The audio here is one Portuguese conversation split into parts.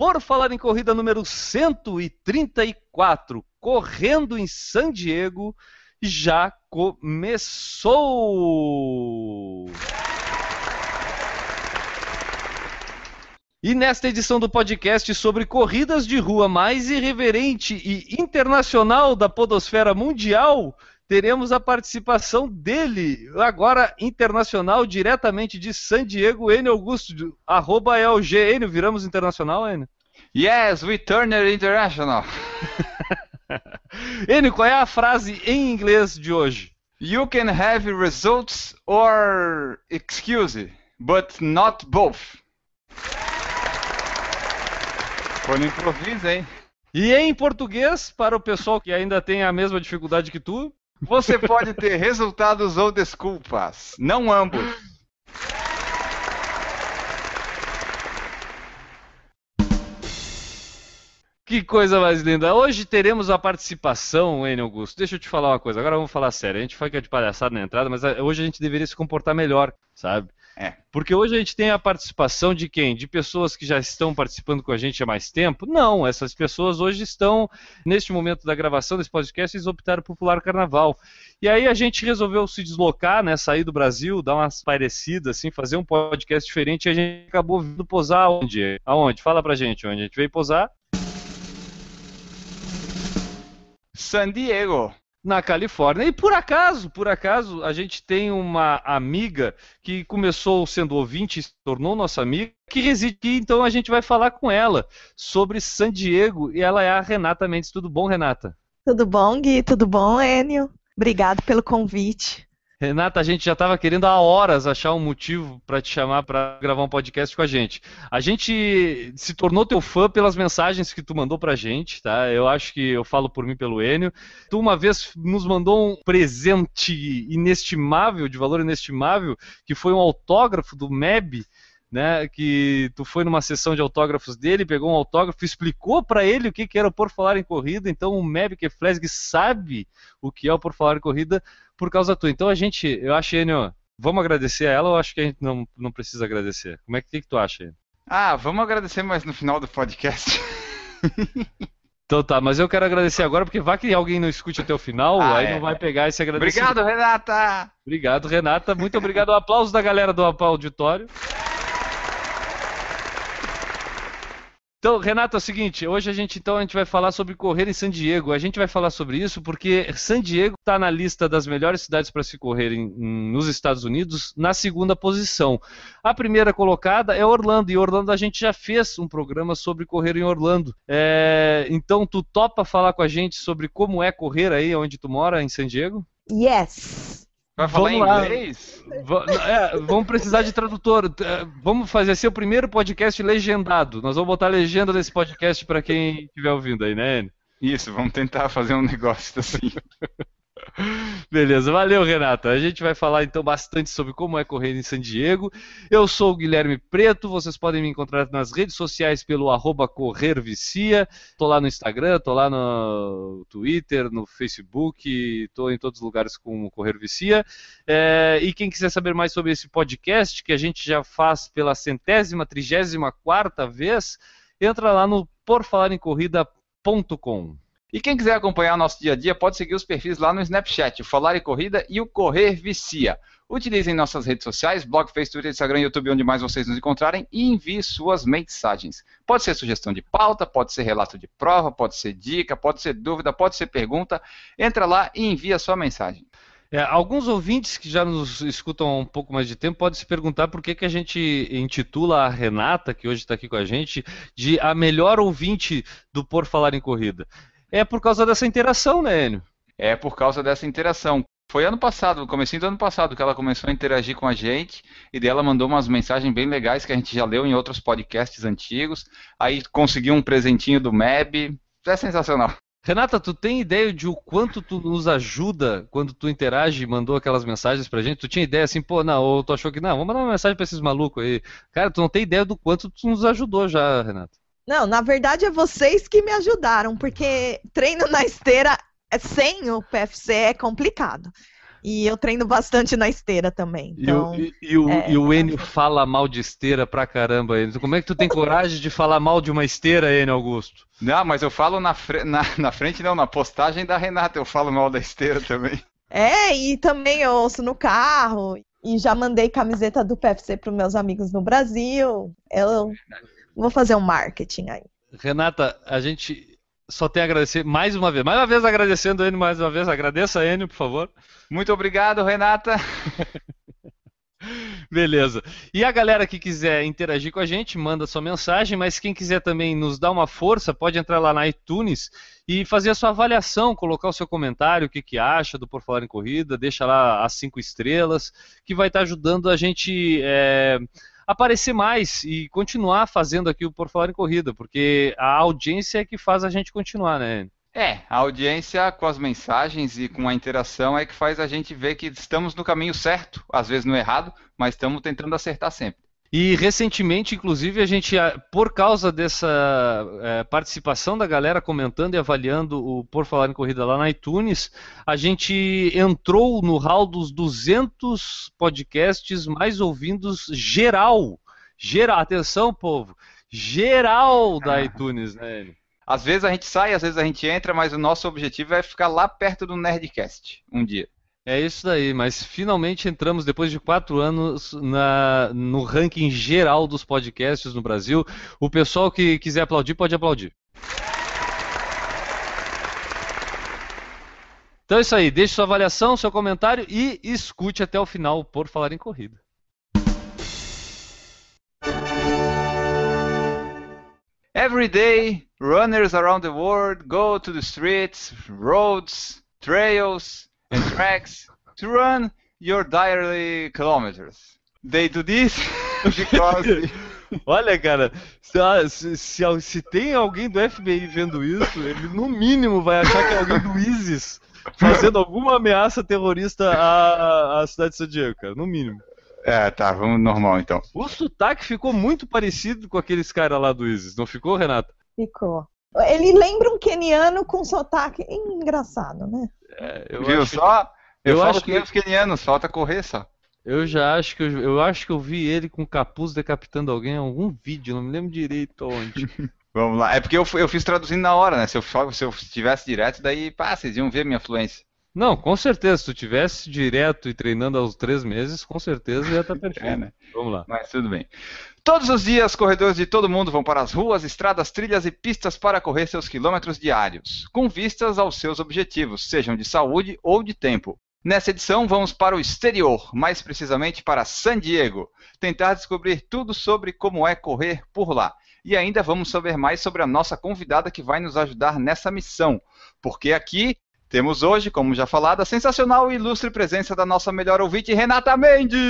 Por Falar em Corrida número 134, correndo em San Diego, já começou! E nesta edição do podcast sobre corridas de rua mais irreverente e internacional da podosfera mundial, teremos a participação dele, agora internacional, diretamente de San Diego, Enio Augusto, arroba LG. Viramos internacional, Enio? Yes, we turned international. Enio, qual é a frase em inglês de hoje? You can have results or excuse, but not both. Foi no improviso, hein? E em português, para o pessoal que ainda tem a mesma dificuldade que tu, Você pode ter resultados ou desculpas, não ambos. Que coisa mais linda. Hoje teremos a participação, Enio Augusto. Deixa eu te falar uma coisa. Agora vamos falar sério. A gente fica de palhaçada na entrada, mas eh, hoje a gente deveria se comportar melhor, sabe? É. Porque hoje a gente tem a participação de quem? De pessoas que já estão participando com a gente há mais tempo? Não, essas pessoas hoje estão, neste momento da gravação desse podcast, eles optaram por pular carnaval. E aí a gente resolveu se deslocar, né, sair do Brasil, dar umas parecidas, assim, fazer um podcast diferente e a gente acabou vindo posar onde? Aonde? Fala pra gente onde a gente veio posar. San Diego. na Califórnia. E por acaso, por acaso, a gente tem uma amiga que começou sendo ouvinte se tornou nossa amiga, que reside aqui, então a gente vai falar com ela sobre San Diego e ela é a Renata Mendes. Tudo bom, Renata? Tudo bom, Gui? Tudo bom, Enio? Obrigado pelo convite. Renata, a gente já estava querendo há horas achar um motivo para te chamar para gravar um podcast com a gente. A gente se tornou teu fã pelas mensagens que tu mandou pra gente, tá? Eu acho que eu falo por mim pelo Enio. Tu uma vez nos mandou um presente inestimável, de valor inestimável, que foi um autógrafo do MEB, né, que tu foi numa sessão de autógrafos dele, pegou um autógrafo, explicou para ele o que, que era o Por Falar em Corrida, então o Meb Keflesg sabe o que é o Por Falar em Corrida por causa tua. Então a gente, eu acho, Enio, vamos agradecer a ela ou acho que a gente não, não precisa agradecer? Como é que, que, tu acha, Enio? Ah, vamos agradecer mais no final do podcast. Então tá, mas eu quero agradecer agora, porque vai que alguém não escute até o final, Ah, aí é. não vai pegar esse agradecimento. Obrigado, Renata! Obrigado, Renata. Muito obrigado. Um aplauso da galera do auditório. Então, Renata, é o seguinte, hoje a gente então a gente vai falar sobre correr em San Diego. A gente vai falar sobre isso porque San Diego está na lista das melhores cidades para se correr em- em- nos Estados Unidos na segunda posição. A primeira colocada é Orlando e Orlando a gente já fez um programa sobre correr em Orlando. É, então, tu topa falar com a gente sobre como é correr aí onde tu mora em San Diego? Yes! Vai falar Vamos em inglês? É, vamos precisar de tradutor. É, Vamos fazer ser o primeiro podcast legendado. Nós vamos botar a legenda desse podcast para quem estiver ouvindo aí, né? Enio? Isso, vamos tentar fazer um negócio assim. Beleza, valeu, Renata. A gente vai falar então bastante sobre como é correr em San Diego. Eu sou o Guilherme Preto, vocês podem me encontrar nas redes sociais pelo arroba corrervicia. Tô lá no Instagram, tô lá no Twitter, no Facebook, tô em todos os lugares com o Correr Vicia. É, e quem quiser saber mais sobre esse podcast, que a gente já faz pela centésima, trigésima quarta vez, entra lá no porfalarincorrida.com. E quem quiser acompanhar nosso dia a dia pode seguir os perfis lá no Snapchat, o Falar em Corrida e o Correr Vicia. Utilizem nossas redes sociais, blog, Facebook, Twitter, Instagram, YouTube, onde mais vocês nos encontrarem e envie suas mensagens. Pode ser sugestão de pauta, pode ser relato de prova, pode ser dica, pode ser dúvida, pode ser pergunta. Entra lá e envia sua mensagem. É, alguns ouvintes que já nos escutam há um pouco mais de tempo podem se perguntar por que, que a gente intitula a Renata, que hoje está aqui com a gente, de a melhor ouvinte do Por Falar em Corrida. É por causa dessa interação, né, Enio? É por causa dessa interação. Foi ano passado, no comecinho do ano passado, que ela começou a interagir com a gente, e daí ela mandou umas mensagens bem legais que a gente já leu em outros podcasts antigos. Aí conseguiu um presentinho do MEB. É sensacional. Renata, tu tem ideia de o quanto tu nos ajuda quando tu interage e mandou aquelas mensagens pra gente? Tu tinha ideia assim, pô, não, ou tu achou que não, vamos mandar uma mensagem pra esses malucos aí. Cara, tu não tem ideia do quanto tu nos ajudou já, Renata. Não, na verdade é vocês que me ajudaram, porque treino na esteira é, sem o PFC é complicado. E eu treino bastante na esteira também. Então, e, o, e, o, é, e o Enio fala mal de esteira pra caramba. Enio. Como é que tu tem coragem de falar mal de uma esteira, Enio Augusto? Não, mas eu falo na, na, na frente, não, na postagem da Renata eu falo mal da esteira também. É, e também eu ouço no carro. E já mandei camiseta do PFC para meus amigos no Brasil. Eu vou fazer um marketing aí. Renata, a gente só tem a agradecer mais uma vez. Mais uma vez agradecendo a Enio, mais uma vez. Agradeça a Enio, por favor. Muito obrigado, Renata. Beleza. E a galera que quiser interagir com a gente, manda sua mensagem, mas quem quiser também nos dar uma força, pode entrar lá na iTunes e fazer a sua avaliação, colocar o seu comentário, o que, que acha do Por Falar em Corrida, deixa lá as cinco estrelas, que vai estar ajudando a gente é, aparecer mais e continuar fazendo aqui o Por Falar em Corrida, porque a audiência é que faz a gente continuar, né? É, a audiência com as mensagens e com a interação é que faz a gente ver que estamos no caminho certo, às vezes no errado, mas estamos tentando acertar sempre. E recentemente, inclusive, a gente, por causa dessa é, participação da galera comentando e avaliando o Por Falar em Corrida lá na iTunes, a gente entrou no hall dos 200 podcasts mais ouvidos geral. Geral, atenção, povo, geral da ah. iTunes, né? Às vezes a gente sai, às vezes a gente entra, mas o nosso objetivo é ficar lá perto do Nerdcast um dia. É isso daí, mas finalmente entramos depois de quatro anos na, no ranking geral dos podcasts no Brasil. O pessoal que quiser aplaudir, pode aplaudir. Então é isso aí, deixe sua avaliação, seu comentário e escute até o final por falar em corrida. Every day, runners around the world go to the streets, roads, trails, and tracks to run your daily kilometers. They do this because. Olha, cara, se, se, se, tem alguém do FBI vendo isso, ele no mínimo vai achar que é alguém do ISIS fazendo alguma ameaça terrorista à, à cidade de San Diego, cara, no mínimo. É, tá, vamos normal então. O sotaque ficou muito parecido com aqueles caras lá do ISIS, não ficou, Renata? Ficou. Ele lembra um keniano com sotaque engraçado, né? É, eu Viu acho só? Que... Eu, eu acho que os kenianos, falta correr só. Eu já acho que eu, eu acho que eu vi ele com capuz decapitando alguém em algum vídeo, não me lembro direito onde. Vamos lá. É porque eu, eu fiz traduzindo na hora, né? Se eu, se eu tivesse direto, daí, pá, vocês iam ver minha fluência. Não, com certeza. Se tu tivesse direto e treinando aos três meses, com certeza ia estar tá perfeito. É, né? Vamos lá. Mas tudo bem. Todos os dias, corredores de todo mundo vão para as ruas, estradas, trilhas e pistas para correr seus quilômetros diários, com vistas aos seus objetivos, sejam de saúde ou de tempo. Nessa edição, vamos para o exterior, mais precisamente para San Diego, tentar descobrir tudo sobre como é correr por lá. E ainda vamos saber mais sobre a nossa convidada que vai nos ajudar nessa missão, porque aqui temos hoje, como já falado, a sensacional e ilustre presença da nossa melhor ouvinte, Renata Mendes!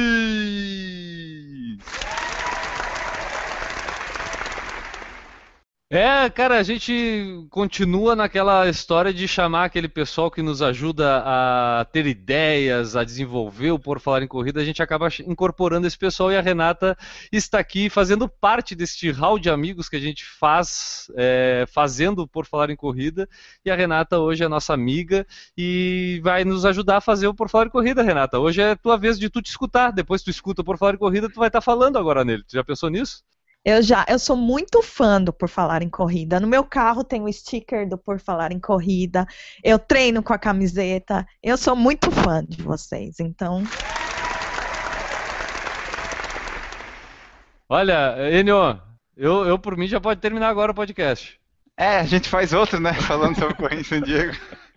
É, cara, a gente continua naquela história de chamar aquele pessoal que nos ajuda a ter ideias, a desenvolver o Por Falar em Corrida, a gente acaba incorporando esse pessoal e a Renata está aqui fazendo parte deste hall de amigos que a gente faz, é, fazendo Por Falar em Corrida, e a Renata hoje é nossa amiga e vai nos ajudar a fazer o Por Falar em Corrida, Renata. Hoje é tua vez de tu te escutar, depois tu escuta o Por Falar em Corrida, tu vai estar falando agora nele. Tu já pensou nisso? Eu já, eu sou muito fã do Por Falar em Corrida. No meu carro tem o sticker do Por Falar em Corrida. Eu treino com a camiseta. Eu sou muito fã de vocês. Então. Olha, Enio, eu, eu por mim já pode terminar agora o podcast. É, a gente faz outro, né? Falando sobre corrida em San Diego.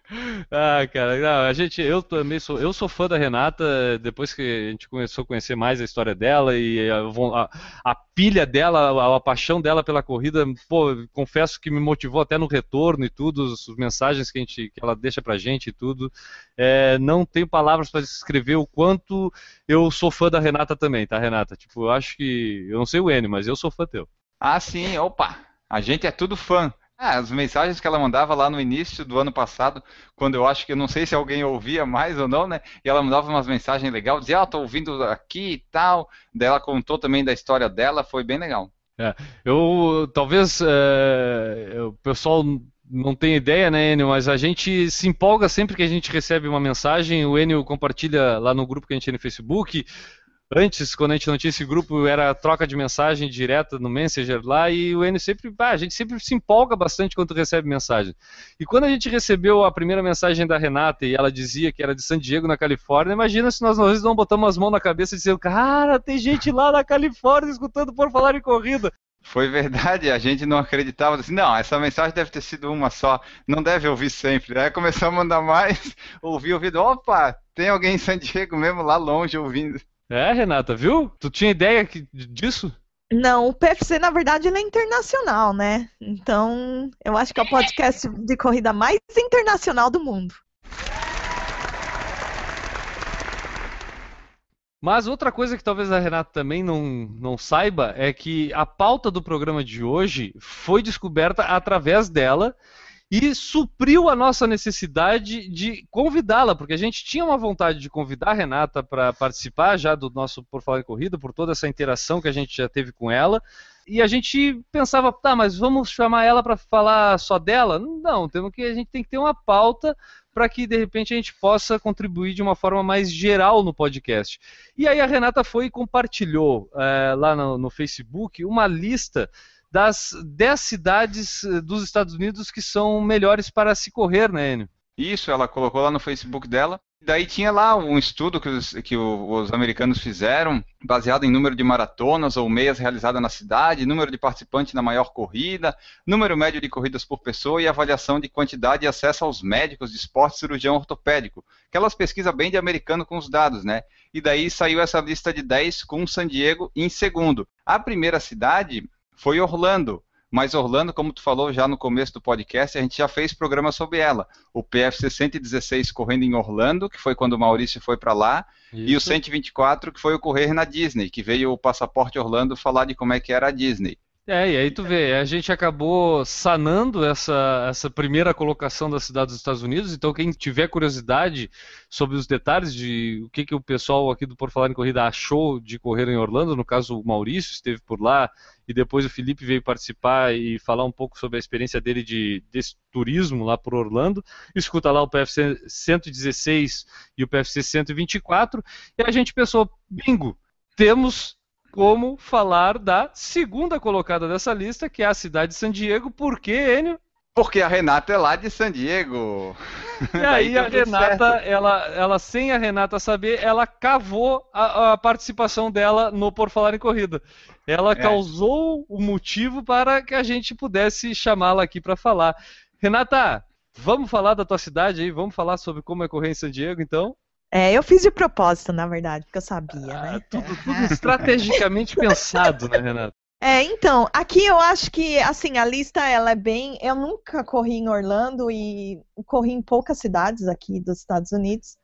Ah, cara, não, a gente, eu também sou, eu sou fã da Renata. Depois que a gente começou a conhecer mais a história dela e a, a, pilha dela, a, a, paixão dela pela corrida, pô, confesso que me motivou até no retorno e tudo, as mensagens que, a gente, que ela deixa pra gente e tudo. É, não tenho palavras para descrever o quanto eu sou fã da Renata também, tá, Renata? Tipo, eu acho que, eu não sei o N, mas eu sou fã teu. Ah, sim, opa, a gente é tudo fã. Ah, as mensagens que ela mandava lá no início do ano passado, quando eu acho que eu não sei se alguém ouvia mais ou não, né? E ela mandava umas mensagens legais, dizia, ah, tô ouvindo aqui e tal. Daí ela contou também da história dela, foi bem legal. É, eu talvez é, o pessoal não tenha ideia, né, Enio, mas a gente se empolga sempre que a gente recebe uma mensagem. O Enio compartilha lá no grupo que a gente tem no Facebook. Antes, quando a gente não tinha esse grupo, era troca de mensagem direta no Messenger lá e o Enio sempre, a gente sempre se empolga bastante quando recebe mensagem. E quando a gente recebeu a primeira mensagem da Renata e ela dizia que era de San Diego, na Califórnia, imagina se nós às não botamos as mãos na cabeça e dizendo, cara, tem gente lá na Califórnia escutando por falar em corrida. Foi verdade, a gente não acreditava assim, não, essa mensagem deve ter sido uma só, não deve ouvir sempre. Aí começou a mandar mais, ouvir, ouvido, opa, tem alguém em San Diego mesmo lá longe ouvindo. É, Renata, viu? Tu tinha ideia disso? Não, o PFC, na verdade, ele é internacional, né? Então, eu acho que é o podcast de corrida mais internacional do mundo. Mas outra coisa que talvez a Renata também não, não saiba é que a pauta do programa de hoje foi descoberta através dela e supriu a nossa necessidade de convidá-la, porque a gente tinha uma vontade de convidar a Renata para participar já do nosso Por Falar em Corrida, por toda essa interação que a gente já teve com ela. E a gente pensava, tá, mas vamos chamar ela para falar só dela? Não, temos que a gente tem que ter uma pauta para que de repente a gente possa contribuir de uma forma mais geral no podcast. E aí a Renata foi e compartilhou é, lá no, no Facebook uma lista das 10 cidades eh, dos Estados Unidos que são melhores para se correr, né, Enio? Isso, ela colocou lá no Facebook dela. Daí tinha lá um estudo que os, que os americanos fizeram, baseado em número de maratonas ou meias realizadas na cidade, número de participantes na maior corrida, número médio de corridas por pessoa e avaliação de quantidade e acesso aos médicos de esporte cirurgião ortopédico. Aquelas pesquisas bem de americano com os dados, né? E daí saiu essa lista de 10 com San Diego em segundo. A primeira cidade foi Orlando. Mas Orlando, como tu falou já no começo do podcast, a gente já fez programa sobre ela. O PFC 116 correndo em Orlando, que foi quando o Maurício foi para lá, Isso. e o 124 que foi o correr na Disney, que veio o Passaporte Orlando falar de como é que era a Disney. É, e aí tu vê, a gente acabou sanando essa, essa primeira colocação da cidade dos Estados Unidos, então quem tiver curiosidade sobre os detalhes de o que, que o pessoal aqui do Por Falar em Corrida achou de correr em Orlando, no caso o Maurício esteve por lá, e depois o Felipe veio participar e falar um pouco sobre a experiência dele de desse turismo lá por Orlando, escuta lá o PFC 116 e o PFC 124, e a gente pensou, bingo, temos como falar da segunda colocada dessa lista, que é a cidade de San Diego. Por quê, Enio? Porque a Renata é lá de San Diego. E aí a Renata, ela, ela, sem a Renata saber, ela cavou a, a participação dela no Por Falar em Corrida. Ela é. causou o motivo para que a gente pudesse chamá-la aqui para falar. Renata, vamos falar da tua cidade aí? Vamos falar sobre como é correr em San Diego, então? É, eu fiz de propósito, na verdade, porque eu sabia, ah, né? Tudo, tudo estrategicamente pensado, né, Renato? É, então, aqui eu acho que, assim, a lista, ela é bem... Eu nunca corri em Orlando e corri em poucas cidades aqui dos Estados Unidos,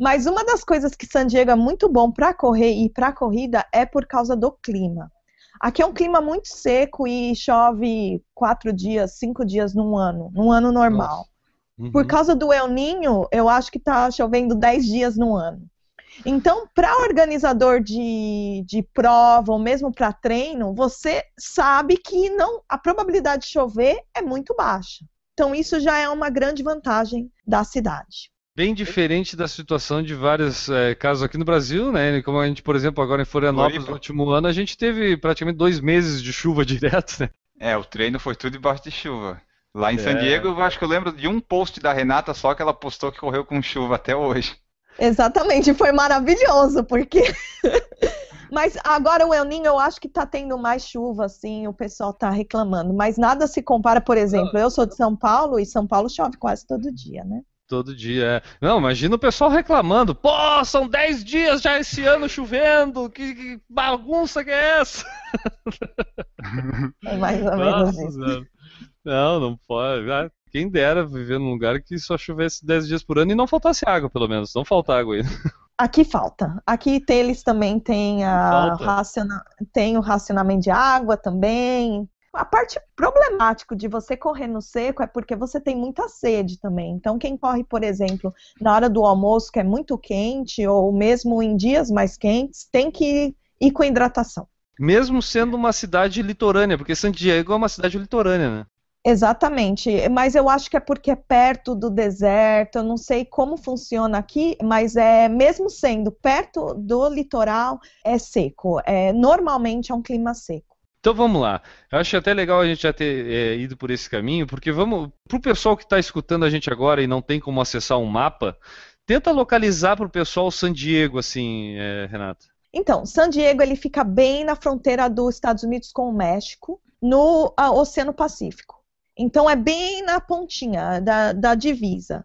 mas uma das coisas que San Diego é muito bom para correr e para corrida é por causa do clima. Aqui é um clima muito seco e chove quatro dias, cinco dias num ano, num ano normal. Nossa. Uhum. Por causa do El Ninho, eu acho que está chovendo 10 dias no ano. Então, para organizador de, de prova ou mesmo para treino, você sabe que não a probabilidade de chover é muito baixa. Então, isso já é uma grande vantagem da cidade. Bem diferente da situação de vários é, casos aqui no Brasil, né? Como a gente, por exemplo, agora em Florianópolis, no último ano, a gente teve praticamente dois meses de chuva direto, né? É, o treino foi tudo debaixo de chuva. Lá em é. San Diego, eu acho que eu lembro de um post da Renata só que ela postou que correu com chuva até hoje. Exatamente, foi maravilhoso, porque. Mas agora o El Ninho eu acho que tá tendo mais chuva, assim, o pessoal tá reclamando. Mas nada se compara, por exemplo, eu sou de São Paulo e São Paulo chove quase todo dia, né? Todo dia, é. Não, imagina o pessoal reclamando. Pô, são 10 dias já esse ano chovendo. Que, que bagunça que é essa? É mais ou menos Nossa, isso. Não, não pode. Ah, quem dera viver num lugar que só chovesse 10 dias por ano e não faltasse água, pelo menos. Não falta água aí. Aqui falta. Aqui tem, eles também têm, a raciona... tem o racionamento de água também. A parte problemática de você correr no seco é porque você tem muita sede também. Então, quem corre, por exemplo, na hora do almoço, que é muito quente, ou mesmo em dias mais quentes, tem que ir com hidratação. Mesmo sendo uma cidade litorânea, porque San Diego é uma cidade litorânea, né? Exatamente, mas eu acho que é porque é perto do deserto, eu não sei como funciona aqui, mas é mesmo sendo perto do litoral, é seco. É, normalmente é um clima seco. Então vamos lá. Eu acho até legal a gente já ter é, ido por esse caminho, porque vamos. Para o pessoal que está escutando a gente agora e não tem como acessar um mapa, tenta localizar para o pessoal San Diego, assim, é, Renata. Então, San Diego ele fica bem na fronteira dos Estados Unidos com o México, no Oceano Pacífico. Então é bem na pontinha da, da divisa.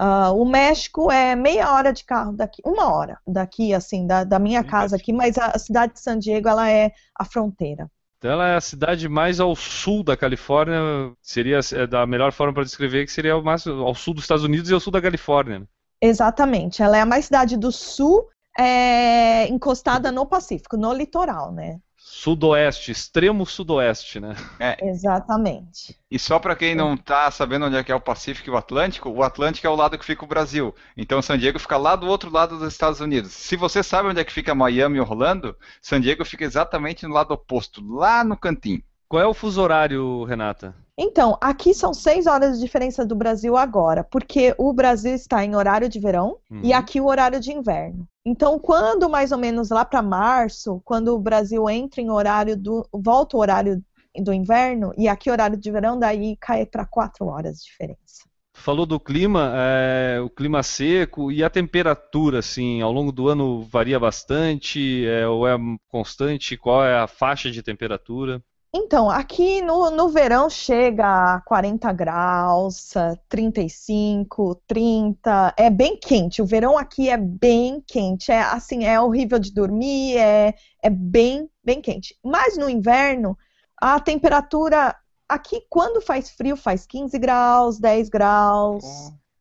Uh, o México é meia hora de carro daqui, uma hora daqui, assim, da, da minha casa aqui, mas a, a, cidade de San Diego ela é a fronteira. Então ela é a cidade mais ao sul da Califórnia, seria é, da melhor forma para descrever que seria mais ao sul dos Estados Unidos e ao sul da Califórnia. Né? Exatamente, ela é a mais cidade do sul, é, encostada no Pacífico, no litoral, né? Sudoeste, extremo sudoeste, né? É. Exatamente. E só para quem não está sabendo onde é que é o Pacífico e o Atlântico, o Atlântico é o lado que fica o Brasil. Então San Diego fica lá do outro lado dos Estados Unidos. Se você sabe onde é que fica Miami e Orlando, San Diego fica exatamente no lado oposto, lá no cantinho. Qual é o fuso horário, Renata? Então, aqui são seis horas de diferença do Brasil agora, porque o Brasil está em horário de verão uhum. e aqui o horário de inverno. Então, quando mais ou menos lá para março, quando o Brasil entra em horário do. volta o horário do inverno, e aqui horário de verão, daí cai para quatro horas de diferença. Falou do clima, é, o clima seco e a temperatura, assim, ao longo do ano varia bastante, é, ou é constante? Qual é a faixa de temperatura? Então, aqui no, no verão chega a 40 graus, 35, 30, é bem quente. O verão aqui é bem quente, é assim, é horrível de dormir, é, é bem, bem quente. Mas no inverno, a temperatura aqui, quando faz frio, faz 15 graus, 10 graus.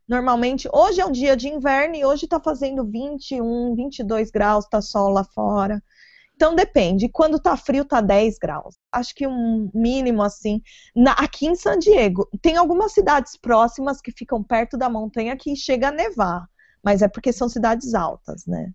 Normalmente, hoje é um dia de inverno e hoje está fazendo 21, 22 graus, tá sol lá fora. Então depende. Quando tá frio, tá 10 graus. Acho que um mínimo assim. Na, aqui em San Diego, tem algumas cidades próximas que ficam perto da montanha que chega a nevar. Mas é porque são cidades altas, né?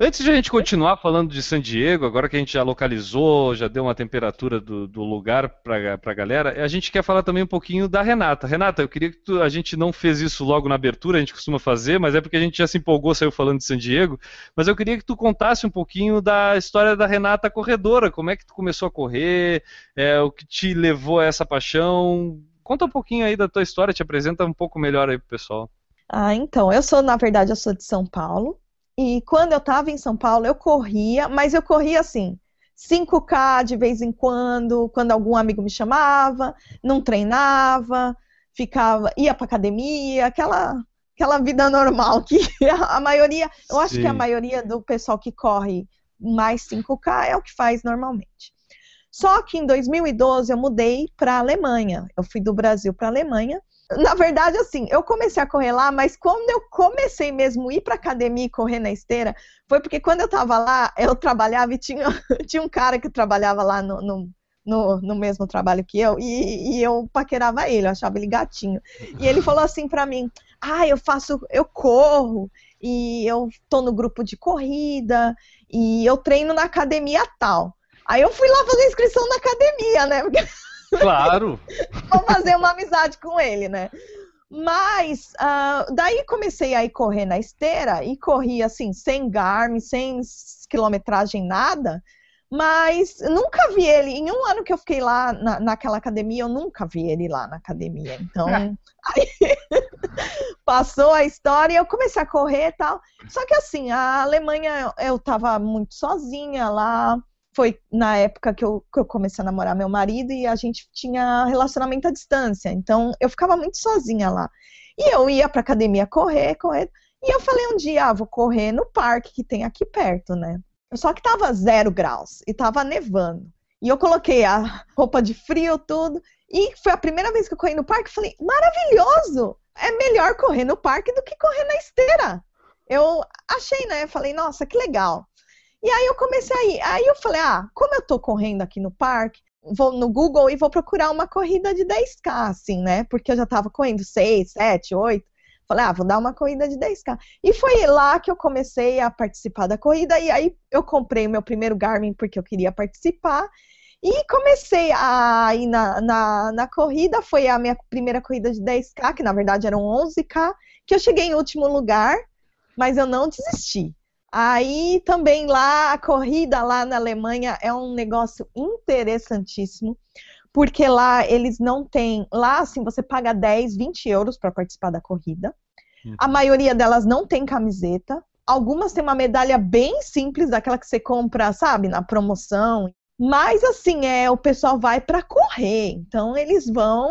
Antes de a gente continuar falando de San Diego, agora que a gente já localizou, já deu uma temperatura do, do lugar para a galera, a gente quer falar também um pouquinho da Renata. Renata, eu queria que tu, a gente não fez isso logo na abertura, a gente costuma fazer, mas é porque a gente já se empolgou, saiu falando de San Diego. Mas eu queria que tu contasse um pouquinho da história da Renata corredora. Como é que tu começou a correr? É, o que te levou a essa paixão? Conta um pouquinho aí da tua história, te apresenta um pouco melhor aí pro pessoal. Ah, então, eu sou, na verdade, eu sou de São Paulo. E quando eu estava em São Paulo, eu corria, mas eu corria assim, 5K de vez em quando, quando algum amigo me chamava, não treinava, ficava, ia para academia, aquela aquela vida normal que a maioria, eu Sim. acho que a maioria do pessoal que corre mais 5K é o que faz normalmente. Só que em 2012 eu mudei para a Alemanha. Eu fui do Brasil para a Alemanha na verdade, assim, eu comecei a correr lá, mas quando eu comecei mesmo a ir pra academia e correr na esteira, foi porque quando eu tava lá, eu trabalhava e tinha, tinha um cara que trabalhava lá no, no, no, no mesmo trabalho que eu, e, e, eu paquerava ele, eu achava ele gatinho. E ele falou assim pra mim, ah, eu faço, eu corro, e eu tô no grupo de corrida, e eu treino na academia tal. Aí eu fui lá fazer inscrição na academia, né? Porque... Claro! Vou fazer uma amizade com ele, né? Mas uh, daí comecei a ir correr na esteira e corri assim, sem Garmin, sem quilometragem, nada. Mas nunca vi ele. Em um ano que eu fiquei lá na, naquela academia, eu nunca vi ele lá na academia. Então, é. aí, passou a história e eu comecei a correr e tal. Só que assim, a Alemanha eu estava muito sozinha lá foi na época que eu, que eu comecei a namorar meu marido e a gente tinha relacionamento à distância. Então eu ficava muito sozinha lá. E eu ia pra academia correr, correr. E eu falei um dia, ah, vou correr no parque que tem aqui perto, né? Só que tava zero graus e tava nevando. E eu coloquei a roupa de frio, tudo. E foi a primeira vez que eu corri no parque. Falei, maravilhoso! É melhor correr no parque do que correr na esteira. Eu achei, né? Falei, nossa, que legal. E aí eu comecei a ir. Aí eu falei, ah, como eu tô correndo aqui no parque, vou no Google e vou procurar uma corrida de 10K, assim, né? Porque eu já tava correndo 6, 7, 8. Falei, ah, vou dar uma corrida de 10K. E foi lá que eu comecei a participar da corrida. E aí eu comprei o meu primeiro Garmin porque eu queria participar. E comecei a ir na, na, na, corrida. Foi a minha primeira corrida de 10K, que na verdade eram 11K, que eu cheguei em último lugar, mas eu não desisti. Aí também lá, a corrida lá na Alemanha é um negócio interessantíssimo porque lá eles não têm. Lá, assim, você paga 10, 20 euros para participar da corrida. Uhum. A maioria delas não tem camiseta. Algumas têm uma medalha bem simples, daquela que você compra, sabe, na promoção. Mas, assim, é o pessoal vai para correr. Então, eles vão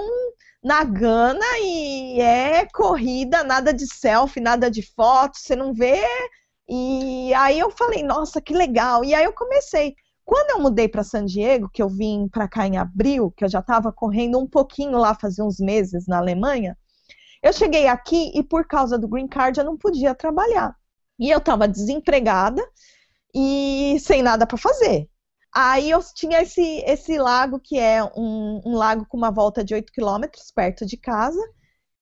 na gana e é corrida, nada de selfie, nada de foto, você não vê. E aí eu falei, nossa, que legal. E aí eu comecei. Quando eu mudei para San Diego, que eu vim para cá em abril, que eu já estava correndo um pouquinho lá, fazia uns meses na Alemanha, eu cheguei aqui e por causa do green card eu não podia trabalhar. E eu estava desempregada e sem nada para fazer. Aí eu tinha esse, esse lago, que é um, um lago com uma volta de 8 quilômetros perto de casa,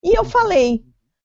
e eu falei: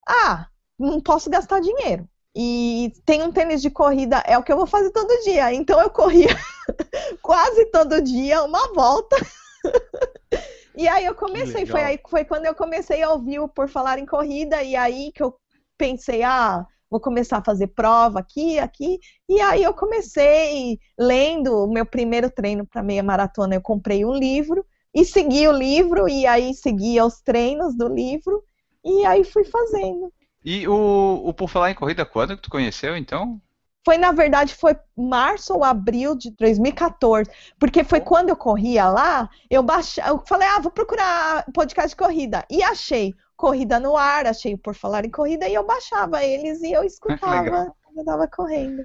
ah, não posso gastar dinheiro. E tem um tênis de corrida, é o que eu vou fazer todo dia. Então eu corria quase todo dia, uma volta. e aí eu comecei, foi aí foi quando eu comecei a ouvir o Por Falar em Corrida, e aí que eu pensei, ah, vou começar a fazer prova aqui, aqui. E aí eu comecei lendo o meu primeiro treino para meia maratona, eu comprei um livro e segui o livro, e aí seguia os treinos do livro, e aí fui fazendo. E o, o Por Falar em Corrida, quando que tu conheceu, então? Foi, na verdade, foi março ou abril de 2014. Porque foi quando eu corria lá, eu baixei, eu falei, ah, vou procurar podcast de corrida. E achei Corrida no Ar, achei Por Falar em Corrida, e eu baixava eles e eu escutava quando eu tava correndo.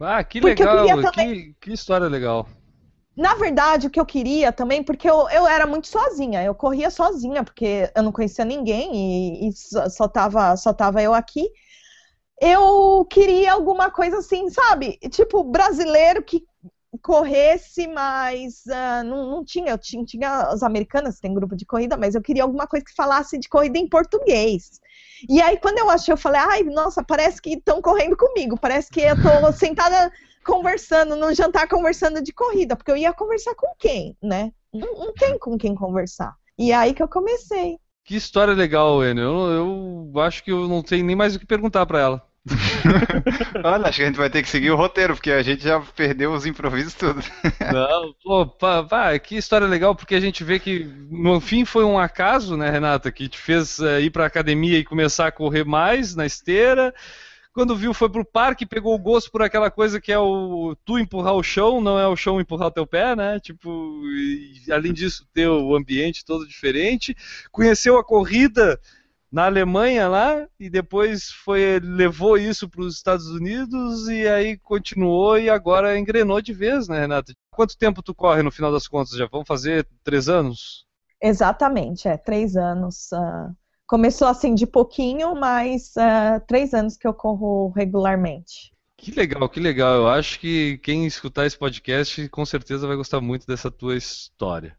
Ah, que legal, também... que, que história legal. Na verdade, o que eu queria também, porque eu, eu era muito sozinha, eu corria sozinha, porque eu não conhecia ninguém e, e só, tava, só tava eu aqui. Eu queria alguma coisa assim, sabe? Tipo, brasileiro que corresse, mas uh, não, não, tinha. Eu tinha, tinha as americanas, tem grupo de corrida, mas eu queria alguma coisa que falasse de corrida em português. E aí, quando eu achei, eu falei, ai, nossa, parece que estão correndo comigo, parece que eu tô sentada conversando, no jantar conversando de corrida, porque eu ia conversar com quem, né? Não, não tem com quem conversar. E é aí que eu comecei. Que história legal, Enio. Eu, eu acho que eu não tenho nem mais o que perguntar para ela. Olha, acho que a gente vai ter que seguir o roteiro, porque a gente já perdeu os improvisos tudo. Não, pô, pá, pá, que história legal, porque a gente vê que no fim foi um acaso, né, Renata, que te fez é, ir pra academia e começar a correr mais na esteira quando viu foi pro parque, pegou o gosto por aquela coisa que é o tu empurrar o chão, não é o chão empurrar teu pé, né? Tipo, e, além disso, ter o ambiente todo diferente. Conheceu a corrida na Alemanha lá e depois foi levou isso para os Estados Unidos e aí continuou e agora engrenou de vez, né, Renata? Quanto tempo tu corre no final das contas? Já vão fazer três anos? Exatamente, é três anos. Uh Começou assim de pouquinho, mas uh, três anos que eu corro regularmente. Que legal, que legal. Eu acho que quem escutar esse podcast com certeza vai gostar muito dessa tua história.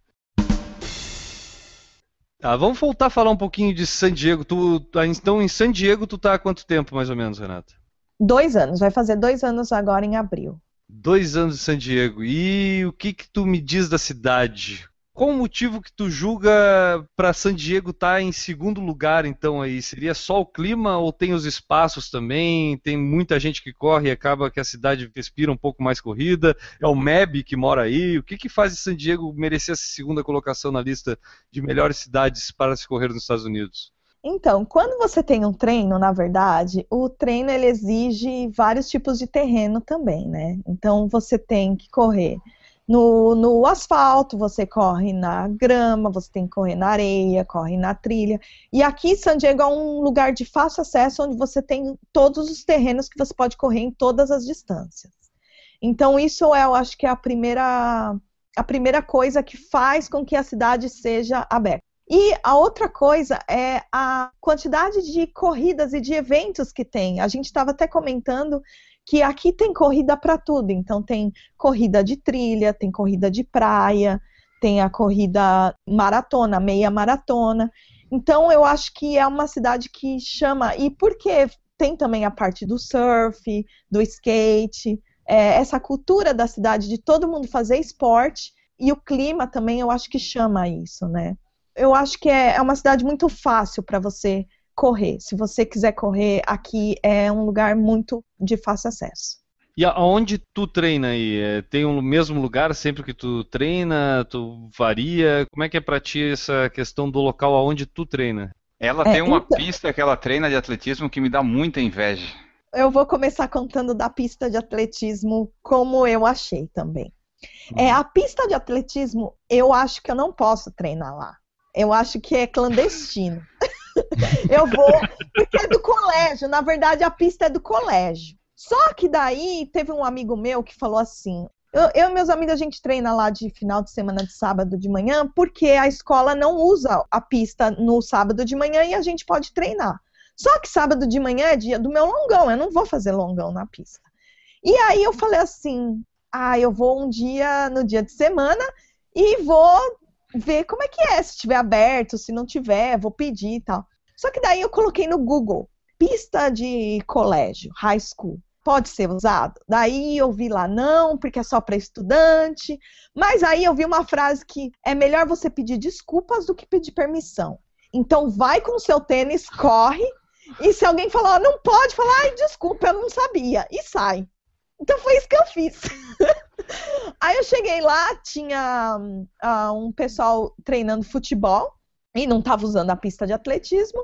Tá, vamos voltar a falar um pouquinho de San Diego. Tu, então, em San Diego, tu tá há quanto tempo, mais ou menos, Renata? Dois anos. Vai fazer dois anos agora em abril. Dois anos em San Diego. E o que que tu me diz da cidade? Qual o motivo que tu julga para San Diego estar tá em segundo lugar, então, aí? Seria só o clima ou tem os espaços também? Tem muita gente que corre e acaba que a cidade respira um pouco mais corrida? É o MEB que mora aí? O que, que faz San Diego merecer essa segunda colocação na lista de melhores cidades para se correr nos Estados Unidos? Então, quando você tem um treino, na verdade, o treino ele exige vários tipos de terreno também, né? Então, você tem que correr no, no asfalto, você corre na grama, você tem que correr na areia, corre na trilha. E aqui, San Diego é um lugar de fácil acesso, onde você tem todos os terrenos que você pode correr em todas as distâncias. Então, isso é, eu acho que é a primeira, a primeira coisa que faz com que a cidade seja aberta. E a outra coisa é a quantidade de corridas e de eventos que tem. A gente estava até comentando que aqui tem corrida para tudo. Então tem corrida de trilha, tem corrida de praia, tem a corrida maratona, meia maratona. Então eu acho que é uma cidade que chama. E porque tem também a parte do surf, do skate, é, essa cultura da cidade de todo mundo fazer esporte e o clima também eu acho que chama isso, né? Eu acho que é, é uma cidade muito fácil para você correr. Se você quiser correr, aqui é um lugar muito de fácil acesso. E aonde tu treina aí? É, tem o um mesmo lugar sempre que tu treina? Tu varia? Como é que é pra ti essa questão do local aonde tu treina? Ela é, tem uma então... pista que ela treina de atletismo que me dá muita inveja. Eu vou começar contando da pista de atletismo como eu achei também. Hum. É, a pista de atletismo, eu acho que eu não posso treinar lá. Eu acho que é clandestino. eu vou, porque é do colégio. Na verdade, a pista é do colégio. Só que daí teve um amigo meu que falou assim: eu, eu, e meus amigos, a gente treina lá de final de semana de sábado de manhã, porque a escola não usa a pista no sábado de manhã e a gente pode treinar. Só que sábado de manhã é dia do meu longão, eu não vou fazer longão na pista. E aí eu falei assim: ah, eu vou um dia no dia de semana e vou ver como é que é, se estiver aberto, se não tiver, vou pedir e tal. Só que daí eu coloquei no Google pista de colégio, high school pode ser usado? Daí eu vi lá, não, porque é só para estudante. Mas aí eu vi uma frase que é melhor você pedir desculpas do que pedir permissão. Então vai com o seu tênis, corre, e se alguém falar, não pode, falar, ai, desculpa, eu não sabia, e sai. Então foi isso que eu fiz. aí eu cheguei lá, tinha uh, um pessoal treinando futebol, e não estava usando a pista de atletismo.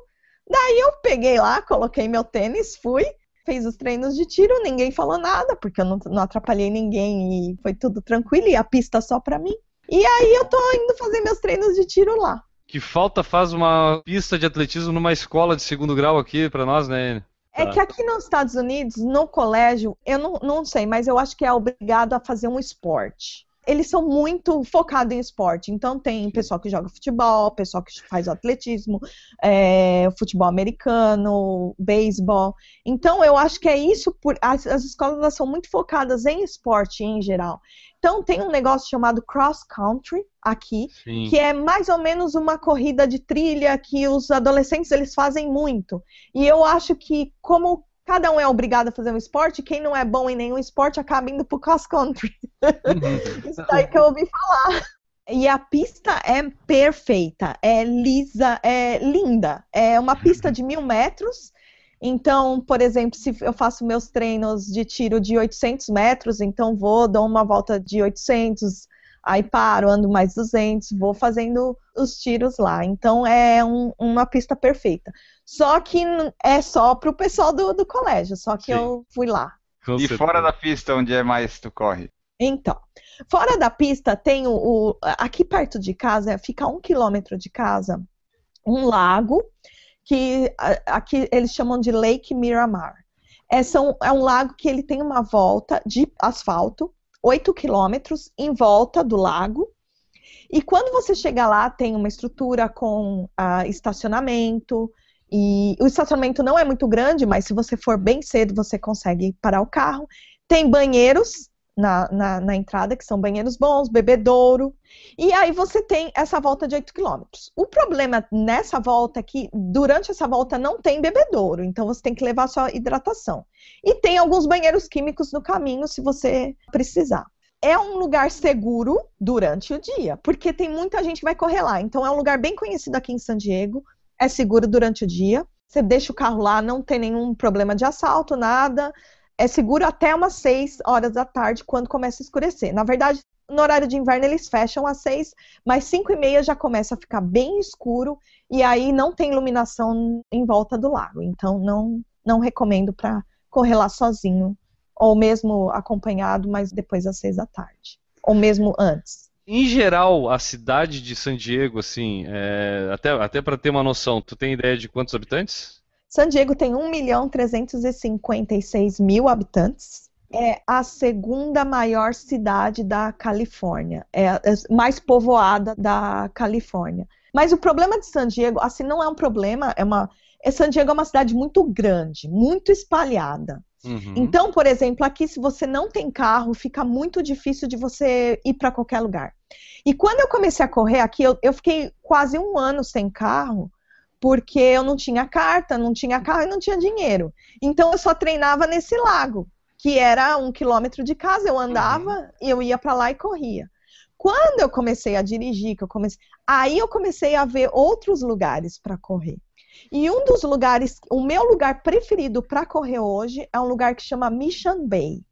Daí eu peguei lá, coloquei meu tênis, fui, fez os treinos de tiro, ninguém falou nada, porque eu não, não atrapalhei ninguém e foi tudo tranquilo, e a pista só pra mim. E aí eu tô indo fazer meus treinos de tiro lá. Que falta faz uma pista de atletismo numa escola de segundo grau aqui para nós, né? É que aqui nos Estados Unidos, no colégio, eu não, não sei, mas eu acho que é obrigado a fazer um esporte eles são muito focados em esporte. Então tem pessoal que joga futebol, pessoal que faz atletismo, é, futebol americano, beisebol. Então eu acho que é isso por as, as escolas são muito focadas em esporte em geral. Então tem um negócio chamado cross country aqui, Sim. que é mais ou menos uma corrida de trilha que os adolescentes eles fazem muito. E eu acho que como cada um é obrigado a fazer um esporte, quem não é bom em nenhum esporte acaba indo pro cross country. Uhum. Isso aí que eu ouvi falar. E a pista é perfeita, é lisa, é linda. É uma pista de mil metros. Então, por exemplo, se eu faço meus treinos de tiro de 800 metros, então vou, dou uma volta de 800, aí paro, ando mais 200, vou fazendo os tiros lá. Então, é um, uma pista perfeita. Só que é só pro pessoal do, do colégio, só que Sim. eu fui lá. Com e certeza. fora da pista, onde é mais tu corre? Então, fora da pista tem o, o aqui perto de casa, fica a um quilômetro de casa, um lago que aqui eles chamam de Lake Miramar. É, são, é um lago que ele tem uma volta de asfalto, 8 quilômetros em volta do lago. E quando você chega lá, tem uma estrutura com uh, estacionamento, e o estacionamento não é muito grande, mas se você for bem cedo, você consegue parar o carro. Tem banheiros na, na, na, entrada, que são banheiros bons, bebedouro. E aí você tem essa volta de 8 km. O problema nessa volta é que, durante essa volta, não tem bebedouro. Então você tem que levar sua hidratação. E tem alguns banheiros químicos no caminho, se você precisar. É um lugar seguro durante o dia, porque tem muita gente que vai correr lá. Então é um lugar bem conhecido aqui em San Diego é seguro durante o dia. Você deixa o carro lá, não tem nenhum problema de assalto, nada. É seguro até umas 6 horas da tarde, quando começa a escurecer. Na verdade, no horário de inverno eles fecham às 6, mas 5 e meia já começa a ficar bem escuro e aí não tem iluminação em volta do lago. Então não, não recomendo para correr lá sozinho, ou mesmo acompanhado, mas depois das 6 da tarde, ou mesmo antes. Em geral, a cidade de San Diego, assim, é, até, até para ter uma noção, tu tem ideia de quantos habitantes? San Diego tem 1 milhão 356 mil habitantes. É a segunda maior cidade da Califórnia, é a mais povoada da Califórnia. Mas o problema de San Diego, assim, não é um problema, é uma. É San Diego é uma cidade muito grande, muito espalhada. Uhum. Então, por exemplo, aqui se você não tem carro, fica muito difícil de você ir para qualquer lugar. E quando eu comecei a correr aqui, eu, eu fiquei quase um ano sem carro, porque eu não tinha carta, não tinha carro e não tinha dinheiro. Então eu só treinava nesse lago, que era um quilômetro de casa. Eu andava eu ia para lá e corria. Quando eu comecei a dirigir, que eu comecei, aí eu comecei a ver outros lugares para correr. E um dos lugares, o meu lugar preferido para correr hoje é um lugar que chama Mission Bay,